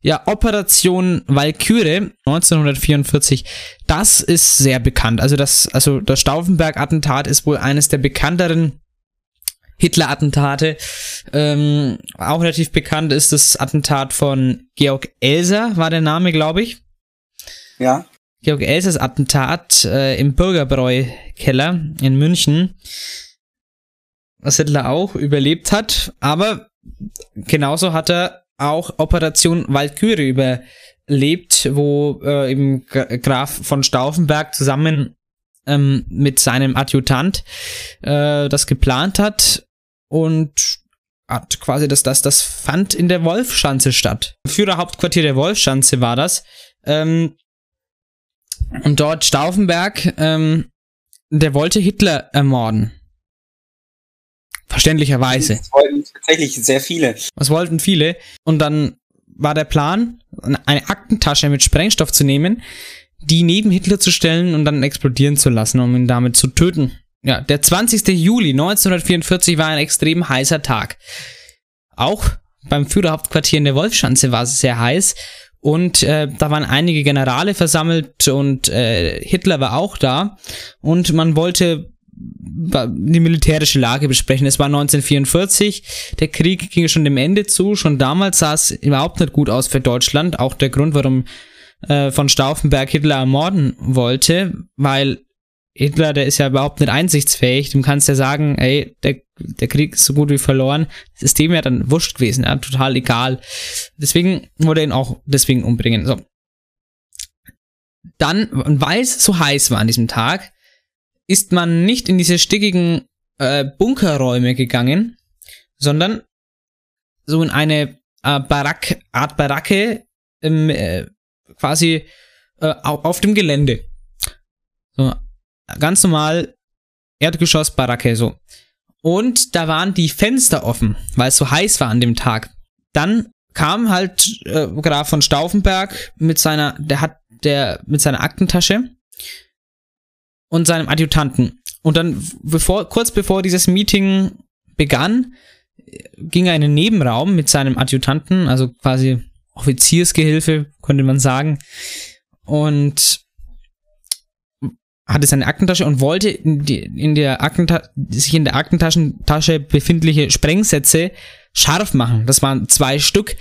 Ja, Operation Walküre 1944, das ist sehr bekannt. Also das, also das Stauffenberg-Attentat ist wohl eines der bekannteren Hitler-Attentate. Ähm, auch relativ bekannt ist das Attentat von Georg Elser, war der Name, glaube ich. Ja. Georg Elsers Attentat äh, im Bürgerbräu-Keller in München, was Hitler auch überlebt hat, aber genauso hat er auch Operation Walküre überlebt, wo äh, eben Gra- Graf von Stauffenberg zusammen ähm, mit seinem Adjutant äh, das geplant hat und hat quasi das, das, das fand in der Wolfschanze statt. Führerhauptquartier der Wolfschanze war das. Ähm, und dort Stauffenberg, ähm, der wollte Hitler ermorden. Verständlicherweise. Das wollten tatsächlich sehr viele. Was wollten viele? Und dann war der Plan, eine Aktentasche mit Sprengstoff zu nehmen, die neben Hitler zu stellen und dann explodieren zu lassen, um ihn damit zu töten. Ja, der 20. Juli 1944 war ein extrem heißer Tag. Auch beim Führerhauptquartier in der Wolfschanze war es sehr heiß und äh, da waren einige Generale versammelt und äh, Hitler war auch da. Und man wollte die militärische Lage besprechen. Es war 1944, der Krieg ging schon dem Ende zu, schon damals sah es überhaupt nicht gut aus für Deutschland, auch der Grund, warum äh, von Stauffenberg Hitler ermorden wollte, weil Hitler, der ist ja überhaupt nicht einsichtsfähig, dem kannst du ja sagen, ey, der, der Krieg ist so gut wie verloren, das ist dem ja dann wurscht gewesen, ja, total egal. Deswegen wollte er ihn auch deswegen umbringen. So. Dann, weil es so heiß war an diesem Tag, ist man nicht in diese stickigen äh, Bunkerräume gegangen, sondern so in eine äh, Barack, Art Baracke, ähm, äh, quasi äh, au- auf dem Gelände. So, ganz normal Erdgeschossbaracke so. Und da waren die Fenster offen, weil es so heiß war an dem Tag. Dann kam halt äh, Graf von Stauffenberg mit seiner, der hat der mit seiner Aktentasche und seinem Adjutanten. Und dann, bevor, kurz bevor dieses Meeting begann, ging er in den Nebenraum mit seinem Adjutanten, also quasi Offiziersgehilfe, könnte man sagen, und hatte seine Aktentasche und wollte in, die, in der Aktenta sich in der Aktentasche befindliche Sprengsätze scharf machen. Das waren zwei Stück.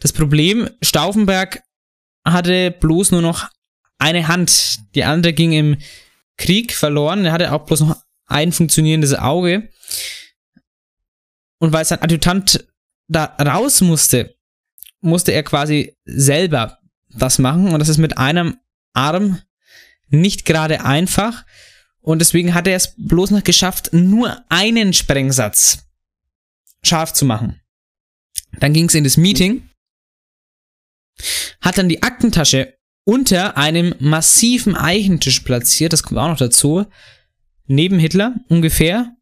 Das Problem, Stauffenberg hatte bloß nur noch eine Hand. Die andere ging im Krieg verloren. Er hatte auch bloß noch ein funktionierendes Auge. Und weil sein Adjutant da raus musste, musste er quasi selber das machen. Und das ist mit einem Arm nicht gerade einfach. Und deswegen hat er es bloß noch geschafft, nur einen Sprengsatz scharf zu machen. Dann ging es in das Meeting, hat dann die Aktentasche unter einem massiven Eichentisch platziert, das kommt auch noch dazu, neben Hitler ungefähr,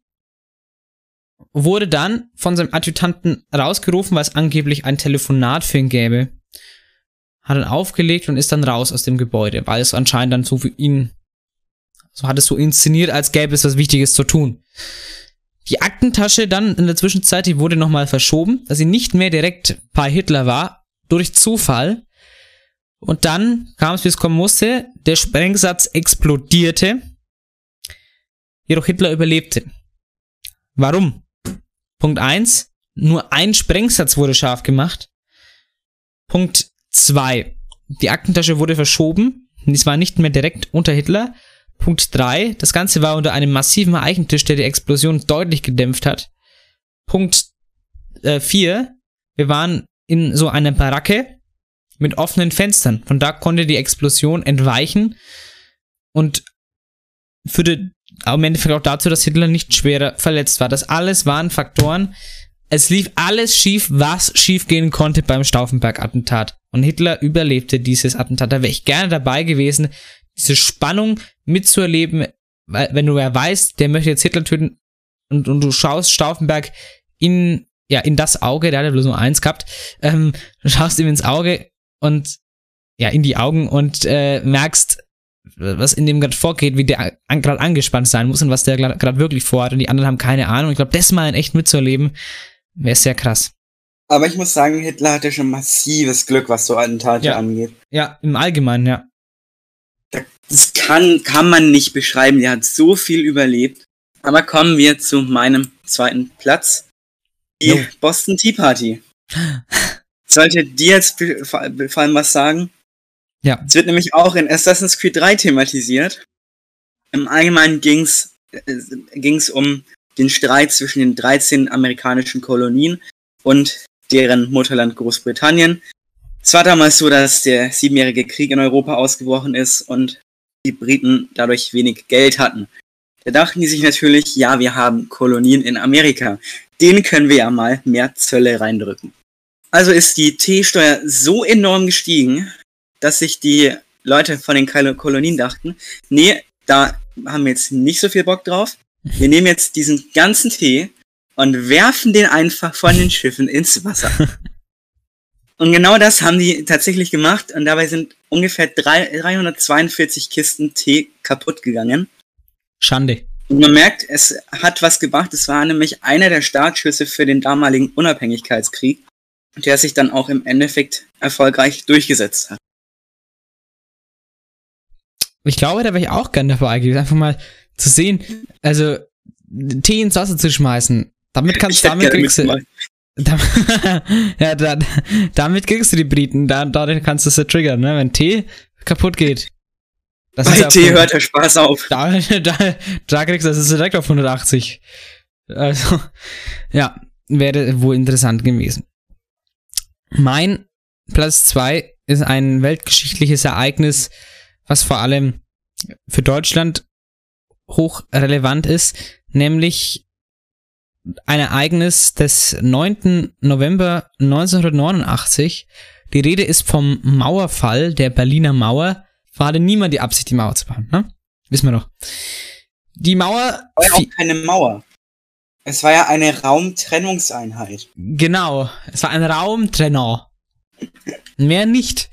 wurde dann von seinem Adjutanten rausgerufen, weil es angeblich ein Telefonat für ihn gäbe. Hat dann aufgelegt und ist dann raus aus dem Gebäude, weil es anscheinend dann so für ihn, so hat es so inszeniert, als gäbe es was Wichtiges zu tun. Die Aktentasche dann in der Zwischenzeit, die wurde nochmal verschoben, dass sie nicht mehr direkt bei Hitler war, durch Zufall. Und dann kam es, wie es kommen musste, der Sprengsatz explodierte. Jedoch Hitler überlebte. Warum? Punkt 1. Nur ein Sprengsatz wurde scharf gemacht. Punkt 2. Die Aktentasche wurde verschoben. Dies war nicht mehr direkt unter Hitler. Punkt 3. Das Ganze war unter einem massiven Eichentisch, der die Explosion deutlich gedämpft hat. Punkt 4. Wir waren in so einer Baracke mit offenen Fenstern. Von da konnte die Explosion entweichen und führte im Endeffekt auch dazu, dass Hitler nicht schwerer verletzt war. Das alles waren Faktoren. Es lief alles schief, was schief gehen konnte beim Stauffenberg-Attentat. Und Hitler überlebte dieses Attentat. Da wäre ich gerne dabei gewesen, diese Spannung mitzuerleben, weil wenn du ja weißt, der möchte jetzt Hitler töten und, und du schaust Stauffenberg in, ja, in das Auge, der hat ja bloß nur eins gehabt, ähm, du schaust ihm ins Auge und ja, in die Augen und äh, merkst, was in dem gerade vorgeht, wie der an, gerade angespannt sein muss und was der gerade wirklich vorhat und die anderen haben keine Ahnung. Ich glaube, das mal in echt mitzuerleben, wäre sehr krass. Aber ich muss sagen, Hitler hatte schon massives Glück, was so Attentate Ja. angeht. Ja, im Allgemeinen, ja. Das kann, kann man nicht beschreiben. Der hat so viel überlebt. Aber kommen wir zu meinem zweiten Platz. Die Jo. Boston Tea Party. *laughs* Sollte dir jetzt vor vor allem was sagen? Ja. Es wird nämlich auch in Assassin's Creed 3 thematisiert. Im Allgemeinen ging's äh, ging's um den Streit zwischen den 13 amerikanischen Kolonien und deren Mutterland Großbritannien. Es war damals so, dass der siebenjährige Krieg in Europa ausgebrochen ist und die Briten dadurch wenig Geld hatten. Da dachten die sich natürlich, ja, wir haben Kolonien in Amerika. Denen können wir ja mal mehr Zölle reindrücken. Also ist die Teesteuer so enorm gestiegen, dass sich die Leute von den Kol- Kolonien dachten, nee, da haben wir jetzt nicht so viel Bock drauf. Wir nehmen jetzt diesen ganzen Tee und werfen den einfach von den Schiffen ins Wasser. *laughs* Und genau das haben die tatsächlich gemacht und dabei sind ungefähr drei- 342 Kisten Tee kaputt gegangen. Schande. Und man merkt, es hat was gebracht. Es war nämlich einer der Startschüsse für den damaligen Unabhängigkeitskrieg, der sich dann auch im Endeffekt erfolgreich durchgesetzt hat. Ich glaube, da wäre ich auch gern dabei gewesen, einfach mal zu sehen, also Tee ins Wasser zu schmeißen. Damit kannst Ich damit kriegst du, *laughs* ja, da, damit kriegst du die Briten, da, dadurch kannst du sie triggern, ne? Wenn Tee kaputt geht. Das Bei Tee hört der Spaß auf. Da, *laughs* da, da kriegst du das direkt auf 180. Also, ja, wäre wohl interessant gewesen. Mein Platz 2 ist ein weltgeschichtliches Ereignis, was vor allem für Deutschland hochrelevant ist, nämlich ein Ereignis des 9. November 1989. Die Rede ist vom Mauerfall der Berliner Mauer. hatte niemand die Absicht, die Mauer zu bauen, ne? Wissen wir doch. Die Mauer. war ja auch keine Mauer. Es war ja eine Raumtrennungseinheit. Genau, es war ein Raumtrenner. Mehr nicht.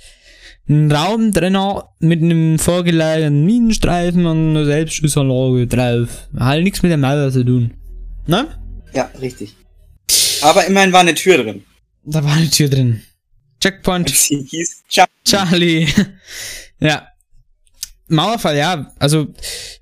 Ein Raumtrenner mit einem vorgelagerten Minenstreifen und einer Selbstschussanlage drauf. Halt nichts mit der Mauer zu tun. Ne? Ja, richtig. Aber immerhin war eine Tür drin. Da war eine Tür drin. Checkpoint. *laughs* Sie hieß Chuck. Charlie. *laughs* ja. Mauerfall, ja. Also,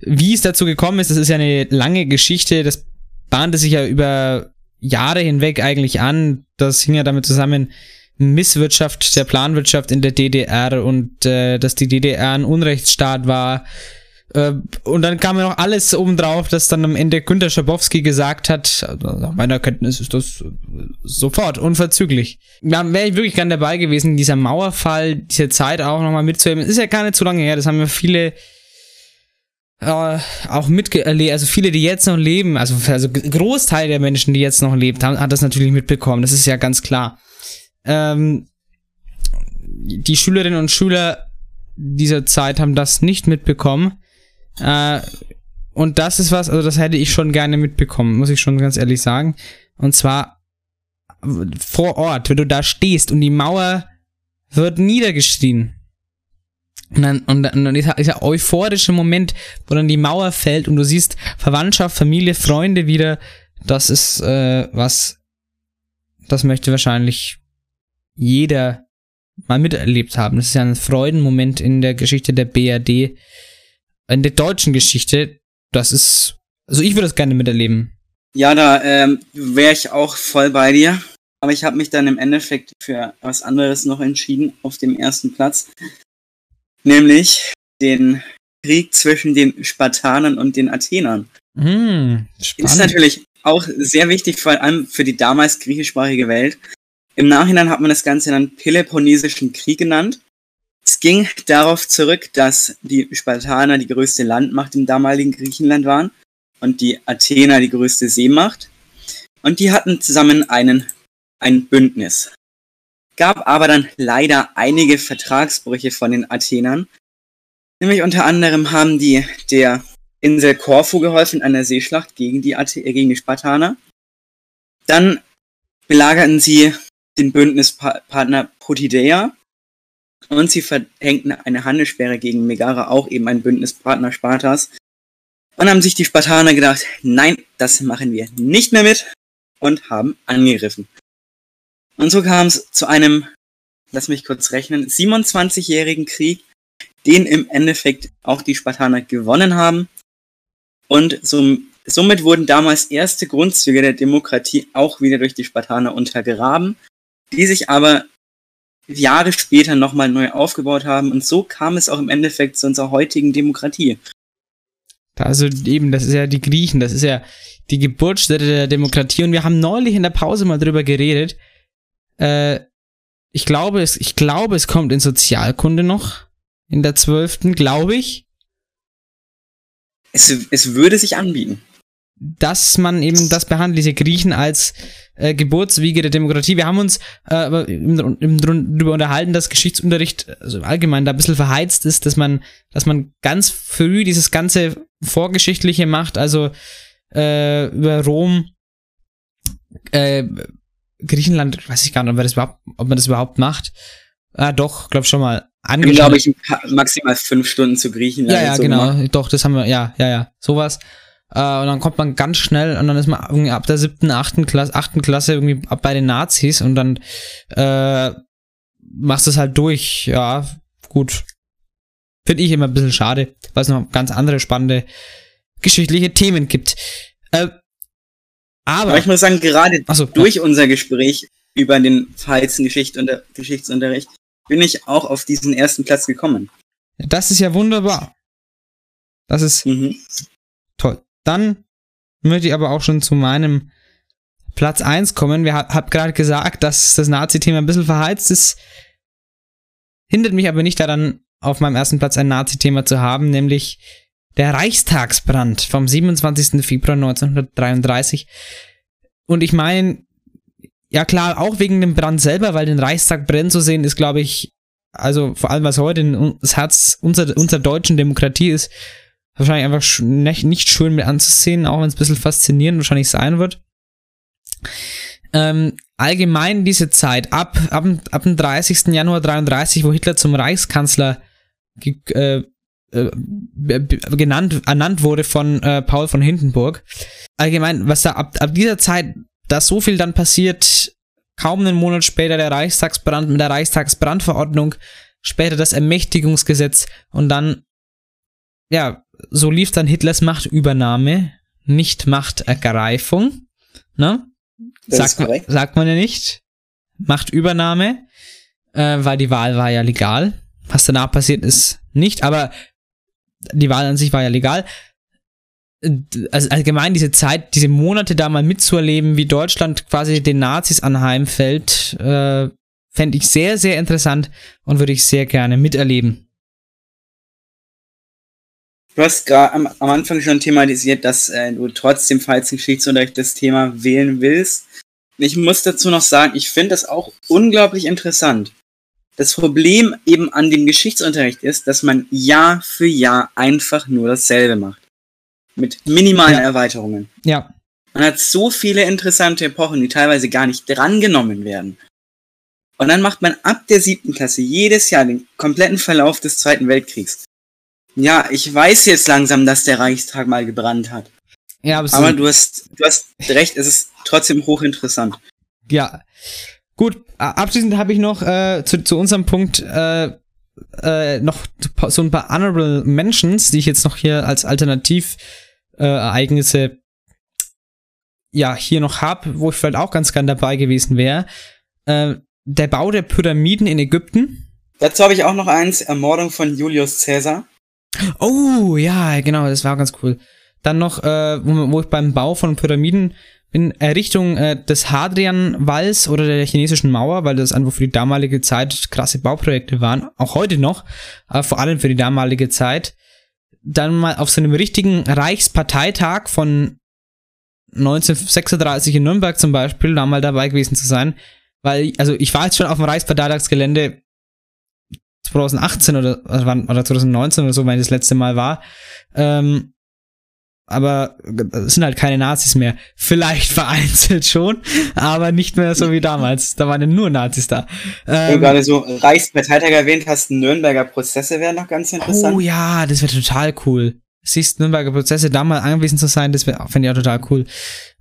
wie es dazu gekommen ist, das ist ja eine lange Geschichte. Das bahnte sich ja über Jahre hinweg eigentlich an. Das hing ja damit zusammen, Misswirtschaft der Planwirtschaft in der DDR und äh, dass die DDR ein Unrechtsstaat war. Äh, und dann kam ja noch alles obendrauf, dass dann am Ende Günter Schabowski gesagt hat, nach meiner Kenntnis ist das sofort, unverzüglich. Ja, wäre ich wirklich gern dabei gewesen, dieser Mauerfall, diese Zeit auch nochmal mitzuheben. Ist ja gar nicht so lange her, das haben ja viele äh, auch miterlebt, also viele, die jetzt noch leben, also, also Großteil der Menschen, die jetzt noch lebt, haben, hat das natürlich mitbekommen, das ist ja ganz klar. Ähm, die Schülerinnen und Schüler dieser Zeit haben das nicht mitbekommen. Äh, und das ist was, also das hätte ich schon gerne mitbekommen, muss ich schon ganz ehrlich sagen. Und zwar vor Ort, wenn du da stehst und die Mauer wird niedergeschrien. Und dann, und und dann dieser, dieser euphorische Moment, wo dann die Mauer fällt und du siehst Verwandtschaft, Familie, Freunde wieder, das ist äh, was, das möchte wahrscheinlich jeder mal miterlebt haben. Das ist ja ein Freudenmoment in der Geschichte der BRD, in der deutschen Geschichte. Das ist, also ich würde das gerne miterleben. Ja, da ähm, wäre ich auch voll bei dir. Aber ich habe mich dann im Endeffekt für was anderes noch entschieden auf dem ersten Platz. Nämlich den Krieg zwischen den Spartanern und den Athenern. Hm, Ist natürlich auch sehr wichtig, vor allem für die damals griechischsprachige Welt. Im Nachhinein hat man das Ganze dann Peloponnesischen Krieg genannt. Es ging darauf zurück, dass die Spartaner die größte Landmacht im damaligen Griechenland waren und die Athener die größte Seemacht. Und die hatten zusammen einen, ein Bündnis. Gab aber dann leider einige Vertragsbrüche von den Athenern. Nämlich unter anderem haben die der Insel Korfu geholfen in einer Seeschlacht gegen die, Athe gegen die Spartaner. Dann belagerten sie den Bündnispartner Potidaea und sie verhängten eine Handelssperre gegen Megara, auch eben ein Bündnispartner Spartas. Und haben sich die Spartaner gedacht, nein, das machen wir nicht mehr mit und haben angegriffen. Und so kam es zu einem, lass mich kurz rechnen, 27-jährigen Krieg, den im Endeffekt auch die Spartaner gewonnen haben. Und so, somit wurden damals erste Grundzüge der Demokratie auch wieder durch die Spartaner untergraben die sich aber Jahre später nochmal neu aufgebaut haben. Und so kam es auch im Endeffekt zu unserer heutigen Demokratie. Also eben, das ist ja die Griechen, das ist ja die Geburtsstätte der Demokratie. Und wir haben neulich in der Pause mal drüber geredet. Äh, ich glaube, es, ich glaube, es kommt in Sozialkunde noch. In der zwölften, glaube ich. Es, es würde sich anbieten dass man eben das behandelt, diese Griechen als äh, Geburtswiege der Demokratie. Wir haben uns äh, aber im, im, darüber unterhalten, dass Geschichtsunterricht also allgemein da ein bisschen verheizt ist, dass man, dass man ganz früh dieses ganze Vorgeschichtliche macht, also äh, über Rom, äh, Griechenland, weiß ich gar nicht, ob, das überhaupt, ob man das überhaupt macht. Ah, doch, glaub schon mal. Angeschaut. glaube ich, maximal fünf Stunden zu Griechenland. Ja, ja, genau. Gemacht. Doch, das haben wir, ja, ja, ja. Sowas. Äh, und dann kommt man ganz schnell und dann ist man irgendwie ab der siebten, achten Klasse, achten Klasse irgendwie ab bei den Nazis und dann äh, machst du es halt durch. Ja, gut. Finde ich immer ein bisschen schade, weil es noch ganz andere spannende geschichtliche Themen gibt. Äh, aber, aber ich muss sagen, gerade so, durch ja. unser Gespräch über den verheizten Geschicht Geschichtsunterricht bin ich auch auf diesen ersten Platz gekommen. Das ist ja wunderbar. Das ist mhm. toll. Dann möchte ich aber auch schon zu meinem Platz 1 kommen. Wir hab gerade gesagt, dass das Nazi-Thema ein bisschen verheizt ist. Hindert mich aber nicht daran, auf meinem ersten Platz ein Nazi-Thema zu haben, nämlich der Reichstagsbrand vom 27. Februar 1933. Und ich meine, ja klar, auch wegen dem Brand selber, weil den Reichstag brennen zu sehen, ist, glaube ich, also vor allem was heute das Herz unserer, unserer deutschen Demokratie ist, wahrscheinlich einfach nicht, schön mit anzusehen, auch wenn es ein bisschen faszinierend wahrscheinlich sein wird. Ähm, allgemein diese Zeit, ab, ab, ab dem 30. Januar 33, wo Hitler zum Reichskanzler äh, äh, genannt, ernannt wurde von äh, Paul von Hindenburg. Allgemein, was da ab, ab dieser Zeit, da so viel dann passiert, kaum einen Monat später der Reichstagsbrand mit der Reichstagsbrandverordnung, später das Ermächtigungsgesetz und dann, ja, so lief dann Hitlers Machtübernahme, nicht Machtergreifung, ne? Sagt sagt man ja nicht. Machtübernahme, äh, weil die Wahl war ja legal. Was danach passiert ist, nicht, aber die Wahl an sich war ja legal. Also allgemein diese Zeit, diese Monate da mal mitzuerleben, wie Deutschland quasi den Nazis anheimfällt, äh, fände ich sehr, sehr interessant und würde ich sehr gerne miterleben. Du hast gerade am, am Anfang schon thematisiert, dass äh, du trotzdem, falls im Geschichtsunterricht das Thema wählen willst. Ich muss dazu noch sagen, ich finde das auch unglaublich interessant. Das Problem eben an dem Geschichtsunterricht ist, dass man Jahr für Jahr einfach nur dasselbe macht. Mit minimalen Ja. Erweiterungen. Ja, Man hat so viele interessante Epochen, die teilweise gar nicht drangenommen werden. Und dann macht man ab der siebten Klasse jedes Jahr den kompletten Verlauf des Zweiten Weltkriegs. Ja, ich weiß jetzt langsam, dass der Reichstag mal gebrannt hat. ja, aber, Aber du hast, du hast recht, es ist trotzdem hochinteressant. Ja. Gut, abschließend habe ich noch äh, zu, zu unserem Punkt äh, äh, noch so ein paar Honorable Mentions, die ich jetzt noch hier als Alternativ äh, ja hier noch habe, wo ich vielleicht auch ganz gern dabei gewesen wäre. Äh, der Bau der Pyramiden in Ägypten. Dazu habe ich auch noch eins, Ermordung von Julius Caesar. Oh, ja, genau, das war ganz cool. Dann noch, äh, wo, wo ich beim Bau von Pyramiden in Errichtung äh, des Hadrian-Walls oder der chinesischen Mauer, weil das einfach für die damalige Zeit krasse Bauprojekte waren, auch heute noch, aber vor allem für die damalige Zeit. Dann mal auf so einem richtigen Reichsparteitag von 1936 in Nürnberg zum Beispiel, da mal dabei gewesen zu sein, weil, also ich war jetzt schon auf dem Reichsparteitagsgelände 2018 oder, also oder 2019 oder so, wenn das letzte Mal war. Ähm, aber es sind halt keine Nazis mehr. Vielleicht *laughs* vereinzelt schon, aber nicht mehr so wie damals. Da waren ja nur Nazis da. Wenn du Ähm, gerade so Reichsparteitag erwähnt hast, Nürnberger Prozesse wären noch ganz interessant. oh ja, das wäre total cool. Siehst Nürnberger Prozesse da mal angewiesen zu sein, das wäre fände ich auch total cool.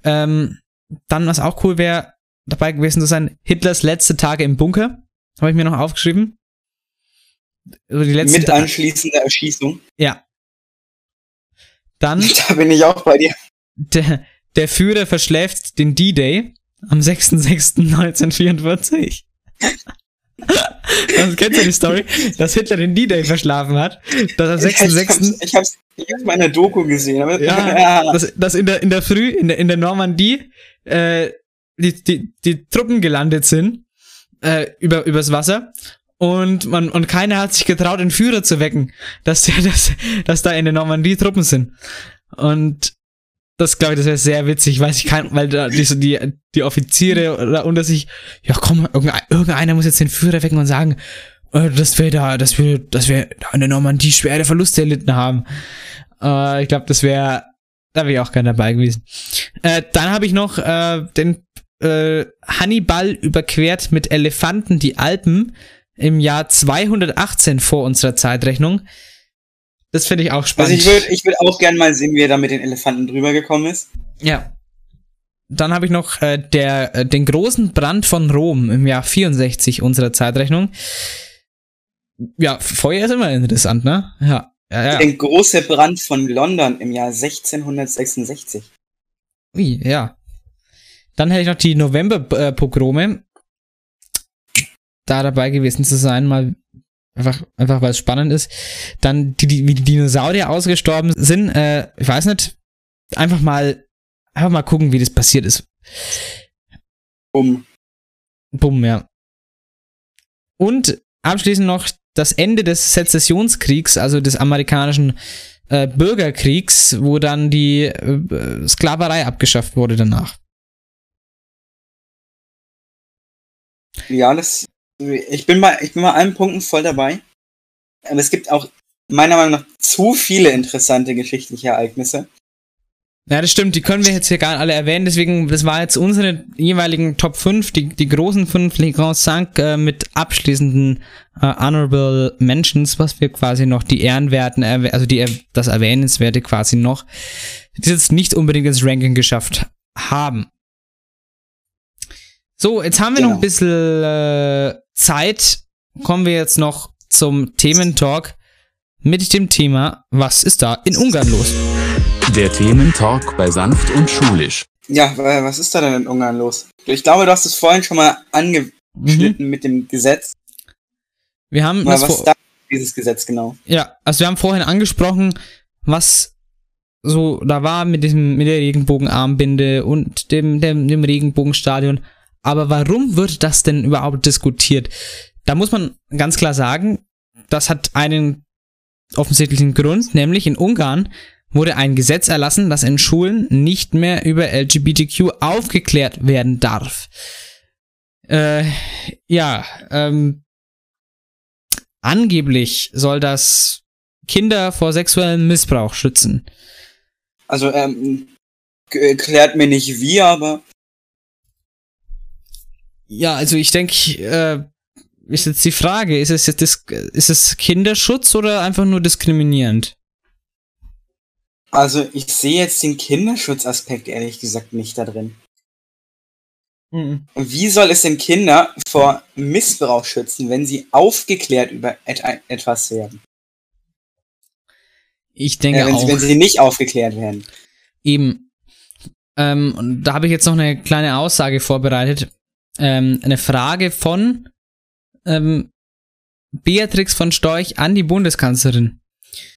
Ähm, dann, was auch cool wäre, dabei gewesen zu sein, Hitlers letzte Tage im Bunker. Habe ich mir noch aufgeschrieben. Also die letzten Mit anschließender Erschießung. Ja. Dann *laughs* Da bin ich auch bei dir. der, der Führer verschläft den D-Day am 6.6.1944. Also, kennst du die Story, dass Hitler den D-Day verschlafen hat? Dass am Ich hab's, 6.6. ich hab's, ich hab's mal in der Doku gesehen. Aber, Ja, *laughs* dass, dass in der, in der Früh, in der, in der Normandie, äh, die, die, die Truppen gelandet sind, äh, über, übers Wasser. Und man, und keiner hat sich getraut, den Führer zu wecken, dass der, *laughs* dass, dass da in der Normandie Truppen sind. Und das glaube ich, das wäre sehr witzig, weiß ich kein, weil da die, die, die Offiziere unter sich, ja komm, irgendein, irgendeiner muss jetzt den Führer wecken und sagen, äh, dass wir da, dass wir, dass wir da in der Normandie schwere Verluste erlitten haben. Äh, ich glaube, das wäre, da wäre ich auch gerne dabei gewesen. Äh, dann habe ich noch äh, den äh, Hannibal überquert mit Elefanten die Alpen im Jahr 218 vor unserer Zeitrechnung. Das finde ich auch Also spannend. ich würde ich würd auch gern mal sehen, wie er da mit den Elefanten drüber gekommen ist. Ja. Dann habe ich noch äh, der, äh, den großen Brand von Rom im Jahr 64 unserer Zeitrechnung. Ja, Feuer ist immer interessant, ne? Ja. Ja, ja. Der große Brand von London im Jahr 1666. Ui, ja. Dann hätte ich noch die November-Pogrome. Da dabei gewesen zu sein, mal einfach, einfach weil es spannend ist. Dann, die, die, wie die Dinosaurier ausgestorben sind, äh, ich weiß nicht, einfach mal, einfach mal gucken, wie das passiert ist. Um. Bumm, ja. Und abschließend noch das Ende des Sezessionskriegs, also des amerikanischen äh, Bürgerkriegs, wo dann die äh, Sklaverei abgeschafft wurde danach. Ja, das Ich bin bei, ich bin bei allen Punkten voll dabei. Aber es gibt auch meiner Meinung nach zu viele interessante geschichtliche Ereignisse. Ja, das stimmt, die können wir jetzt hier gar nicht alle erwähnen, deswegen, das war jetzt unsere jeweiligen Top 5, die, die großen 5, Les Grands Cinq, äh, mit abschließenden äh, Honorable Mentions, was wir quasi noch die Ehrenwerten, also die, das Erwähnenswerte quasi noch, die jetzt nicht unbedingt ins Ranking geschafft haben. So, jetzt haben wir noch Genau. ein bisschen äh, Zeit, kommen wir jetzt noch zum Thementalk mit dem Thema, was ist da in Ungarn los? Der Thementalk bei Sanft und Schulisch. Ja, wa- was ist da denn in Ungarn los? Ich glaube, du hast es vorhin schon mal angeschnitten mit dem Gesetz. Wir haben Aber das was da dieses Gesetz genau? Ja, also wir haben vorhin angesprochen, was so da war mit diesem mit der Regenbogenarmbinde und dem dem, dem Regenbogenstadion. Aber warum wird das denn überhaupt diskutiert? Da muss man ganz klar sagen, das hat einen offensichtlichen Grund, nämlich in Ungarn wurde ein Gesetz erlassen, dass in Schulen nicht mehr über LGBTQ aufgeklärt werden darf. Äh, ja, ähm, angeblich soll das Kinder vor sexuellem Missbrauch schützen. Also, ähm, g- klärt mir nicht wie, aber Ja, also ich denke, äh, ist jetzt die Frage, ist es jetzt ist es Kinderschutz oder einfach nur diskriminierend? also ich sehe jetzt den Kinderschutzaspekt ehrlich gesagt nicht da drin. Mhm. Wie soll es denn Kinder vor Missbrauch schützen, wenn sie aufgeklärt über et etwas werden? Ich denke Äh, wenn, auch. sie, wenn sie nicht aufgeklärt werden. Eben. Ähm, und da habe ich jetzt noch eine kleine Aussage vorbereitet. Ähm, eine Frage von ähm, Beatrix von Storch an die Bundeskanzlerin.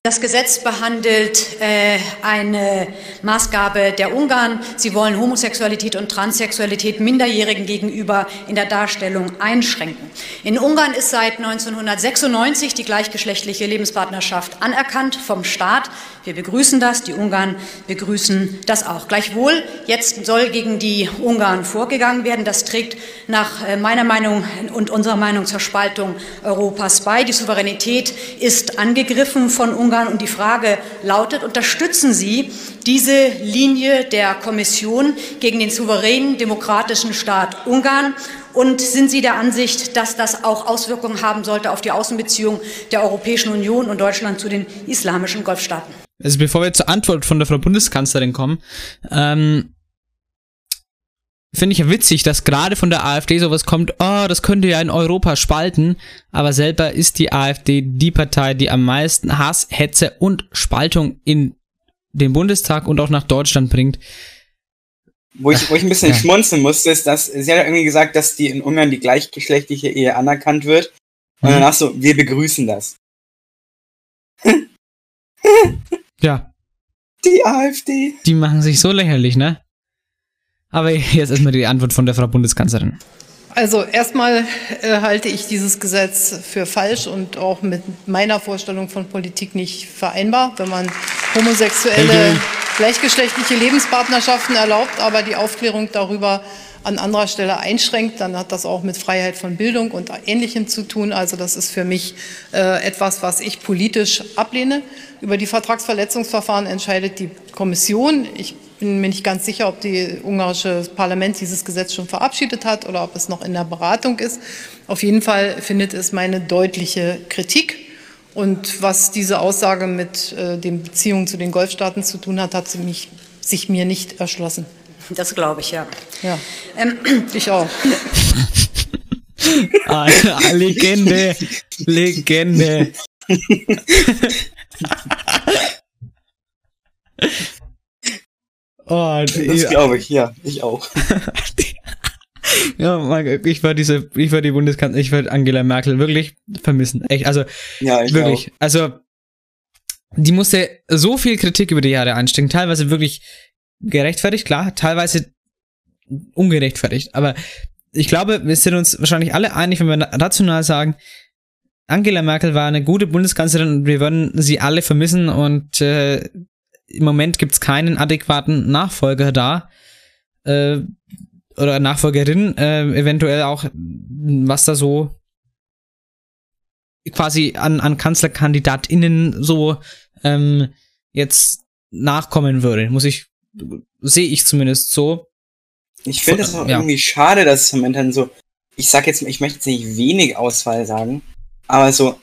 Das Gesetz behandelt äh, eine Maßgabe der Ungarn. Sie wollen Homosexualität und Transsexualität Minderjährigen gegenüber in der Darstellung einschränken. In Ungarn ist seit 1996 die gleichgeschlechtliche Lebenspartnerschaft anerkannt vom Staat. Wir begrüßen das, die Ungarn begrüßen das auch. Gleichwohl, jetzt soll gegen die Ungarn vorgegangen werden. Das trägt nach äh, meiner Meinung und unserer Meinung zur Spaltung Europas bei. Die Souveränität ist angegriffen von Ungarn und die Frage lautet, unterstützen Sie diese Linie der Kommission gegen den souveränen demokratischen Staat Ungarn? Und sind Sie der Ansicht, dass das auch Auswirkungen haben sollte auf die Außenbeziehungen der Europäischen Union und Deutschland zu den islamischen Golfstaaten? Also bevor wir zur Antwort von der Frau Bundeskanzlerin kommen, ähm, finde ich ja witzig, dass gerade von der AfD sowas kommt, oh, das könnte ja in Europa spalten, aber selber ist die AfD die Partei, die am meisten Hass, Hetze und Spaltung in den Bundestag und auch nach Deutschland bringt. Wo ich, wo ich ein bisschen Ja. schmunzeln musste, ist, dass sie hat irgendwie gesagt, dass die in Ungarn die gleichgeschlechtliche Ehe anerkannt wird. Und Mhm. danach so, wir begrüßen das. *laughs* Ja, Die AfD. die machen sich so lächerlich, ne? Aber jetzt erstmal die Antwort von der Frau Bundeskanzlerin. Also erstmal äh, halte ich dieses Gesetz für falsch und auch mit meiner Vorstellung von Politik nicht vereinbar, wenn man homosexuelle, gleichgeschlechtliche Lebenspartnerschaften erlaubt, aber die Aufklärung darüber an anderer Stelle einschränkt, dann hat das auch mit Freiheit von Bildung und Ähnlichem zu tun. Also das ist für mich äh, etwas, was ich politisch ablehne. Über die Vertragsverletzungsverfahren entscheidet die Kommission. Ich bin mir nicht ganz sicher, ob die ungarische Parlament dieses Gesetz schon verabschiedet hat oder ob es noch in der Beratung ist. Auf jeden Fall findet es meine deutliche Kritik. Und was diese Aussage mit äh, den Beziehungen zu den Golfstaaten zu tun hat, hat sie mich, sich mir nicht erschlossen. Das glaube ich, ja. Ja, Ähm, *clears throat* ich auch. *laughs* Ah, Legende, Legende. *laughs* oh, Das glaube ich, ja, ich auch. *laughs* Ja, ich war diese, ich war die Bundeskanzlerin, ich würde Angela Merkel wirklich vermissen. Echt, also Ja, ich wirklich. Also die musste so viel Kritik über die Jahre einstecken, teilweise wirklich gerechtfertigt, klar, teilweise ungerechtfertigt. Aber ich glaube, wir sind uns wahrscheinlich alle einig, wenn wir rational sagen, Angela Merkel war eine gute Bundeskanzlerin und wir würden sie alle vermissen und äh, im Moment gibt's keinen adäquaten Nachfolger da. Äh, oder Nachfolgerin, äh, eventuell auch, was da so quasi an, an KanzlerkandidatInnen so ähm, jetzt nachkommen würde. Muss ich, sehe ich zumindest so. Ich finde es auch Ja. irgendwie schade, dass es momentan so, ich sag jetzt, ich möchte jetzt nicht wenig Auswahl sagen, aber so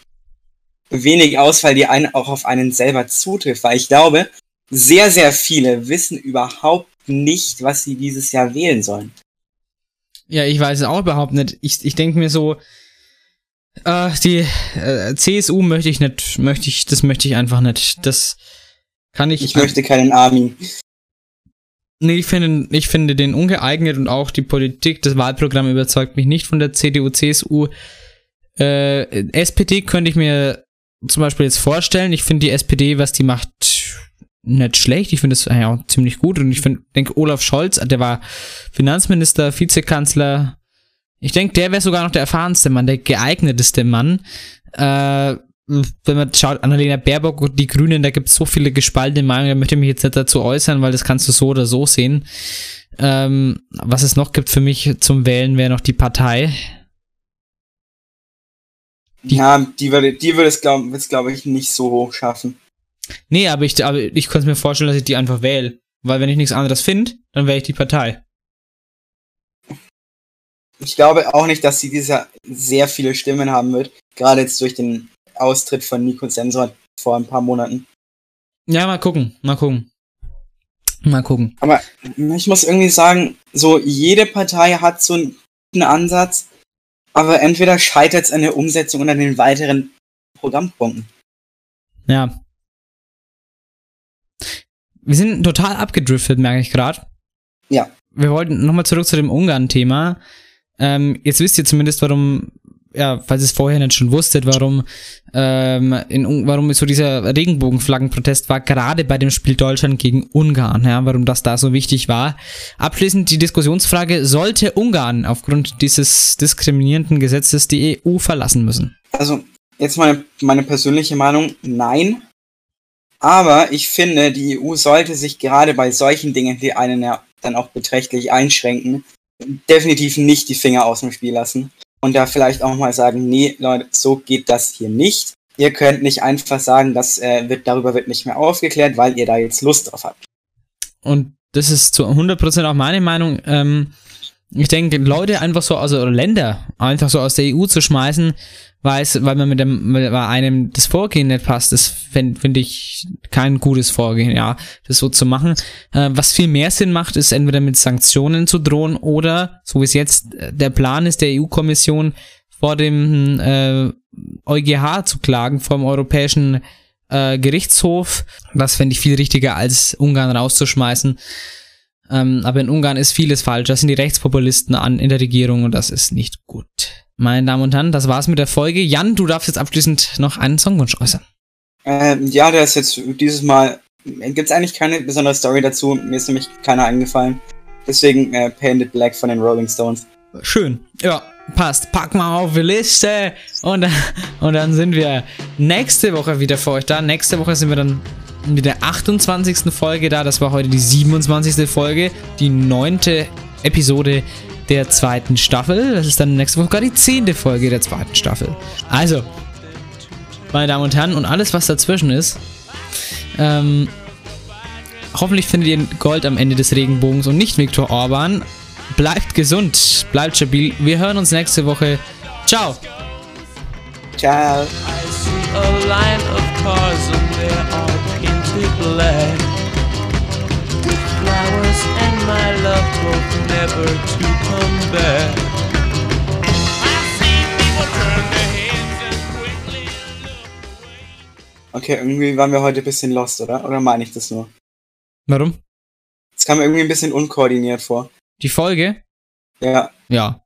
wenig Auswahl, die einen auch auf einen selber zutrifft, weil ich glaube, sehr, sehr viele wissen überhaupt nicht, was sie dieses Jahr wählen sollen. Ja, ich weiß es auch überhaupt nicht. Ich, ich denke mir so, äh, die äh, CSU möchte ich nicht, möchte ich, das möchte ich einfach nicht. Das kann ich. Ich möchte keinen Armin. Nee, ich finde, ich finde den ungeeignet und auch die Politik, das Wahlprogramm überzeugt mich nicht von der CDU, CSU. Äh, SPD könnte ich mir zum Beispiel jetzt vorstellen. Ich finde die SPD, was die macht, nicht schlecht. Ich finde es ja auch ziemlich gut und ich finde, denke Olaf Scholz, der war Finanzminister, Vizekanzler. Ich denke, der wäre sogar noch der erfahrenste Mann, der geeigneteste Mann. Äh, wenn man schaut, Annalena Baerbock und die Grünen, da gibt es so viele gespaltene Meinungen, da möchte ich mich jetzt nicht dazu äußern, weil das kannst du so oder so sehen. Ähm, was es noch gibt für mich zum Wählen, wäre noch die Partei. ja, die würde, die würde es, glaube glaub ich, nicht so hoch schaffen. Nee, aber ich, aber ich könnte mir vorstellen, dass ich die einfach wähle. Weil wenn ich nichts anderes finde, dann wähle ich die Partei. Ich glaube auch nicht, dass sie dieses Jahr sehr viele Stimmen haben wird. Gerade jetzt durch den Austritt von Nico Sensor vor ein paar Monaten. Ja, mal gucken, mal gucken. Mal gucken. Aber ich muss irgendwie sagen, so jede Partei hat so einen guten Ansatz, aber entweder scheitert es an der Umsetzung oder an den weiteren Programmpunkten. Ja. Wir sind total abgedriftet, merke ich gerade. Ja. Wir wollten nochmal zurück zu dem Ungarn-Thema. Ähm, jetzt wisst ihr zumindest, warum, ja, falls ihr es vorher nicht schon wusstet, warum, ähm, in, warum so dieser Regenbogenflaggenprotest war, gerade bei dem Spiel Deutschland gegen Ungarn, ja, warum das da so wichtig war. Abschließend die Diskussionsfrage, sollte Ungarn aufgrund dieses diskriminierenden Gesetzes die EU verlassen müssen? Also, jetzt meine, meine persönliche Meinung, nein. Aber ich finde, die EU sollte sich gerade bei solchen Dingen, die einen ja dann auch beträchtlich einschränken, definitiv nicht die Finger aus dem Spiel lassen. Und da vielleicht auch mal sagen, nee, Leute, so geht das hier nicht. Ihr könnt nicht einfach sagen, das äh, wird, darüber wird nicht mehr aufgeklärt, weil ihr da jetzt Lust drauf habt. und das ist zu 100% auch meine Meinung, ähm, ich denke, Leute einfach so, also oder Länder einfach so aus der EU zu schmeißen, weil, es, weil man mit dem, weil einem das Vorgehen nicht passt, das finde find ich kein gutes Vorgehen, ja, das so zu machen. Äh, was viel mehr Sinn macht, ist entweder mit Sanktionen zu drohen oder, so wie es jetzt äh, der Plan ist, der EU-Kommission vor dem äh, EuGH zu klagen, vor dem Europäischen äh, Gerichtshof. Das fände ich viel richtiger, als Ungarn rauszuschmeißen. Ähm, aber in Ungarn ist vieles falsch. Da sind die Rechtspopulisten an in der Regierung und das ist nicht gut. Meine Damen und Herren, das war's mit der Folge. Jan, du darfst jetzt abschließend noch einen Songwunsch äußern. Ähm, ja, der ist jetzt dieses Mal, gibt es eigentlich keine besondere Story dazu. Mir ist nämlich keiner eingefallen. Deswegen äh, Painted Black von den Rolling Stones. Schön. Ja, passt. Pack mal auf die Liste. Und, dann- und dann sind wir nächste Woche wieder für euch da. Nächste Woche sind wir dann mit der 28. Folge da. Das war heute die 27. Folge. Die neunte Episode der zweiten Staffel. Das ist dann nächste Woche sogar die zehnte Folge der zweiten Staffel. Also, meine Damen und Herren, und alles, was dazwischen ist, ähm, hoffentlich findet ihr Gold am Ende des Regenbogens und nicht Viktor Orban. Bleibt gesund, bleibt stabil. Wir hören uns nächste Woche. Ciao. Ciao. Flowers and my love hope never to come back Okay, irgendwie waren wir heute ein bisschen lost, oder? Oder meine ich das nur? Warum? Es kam mir irgendwie ein bisschen unkoordiniert vor. Die Folge? Ja. Ja.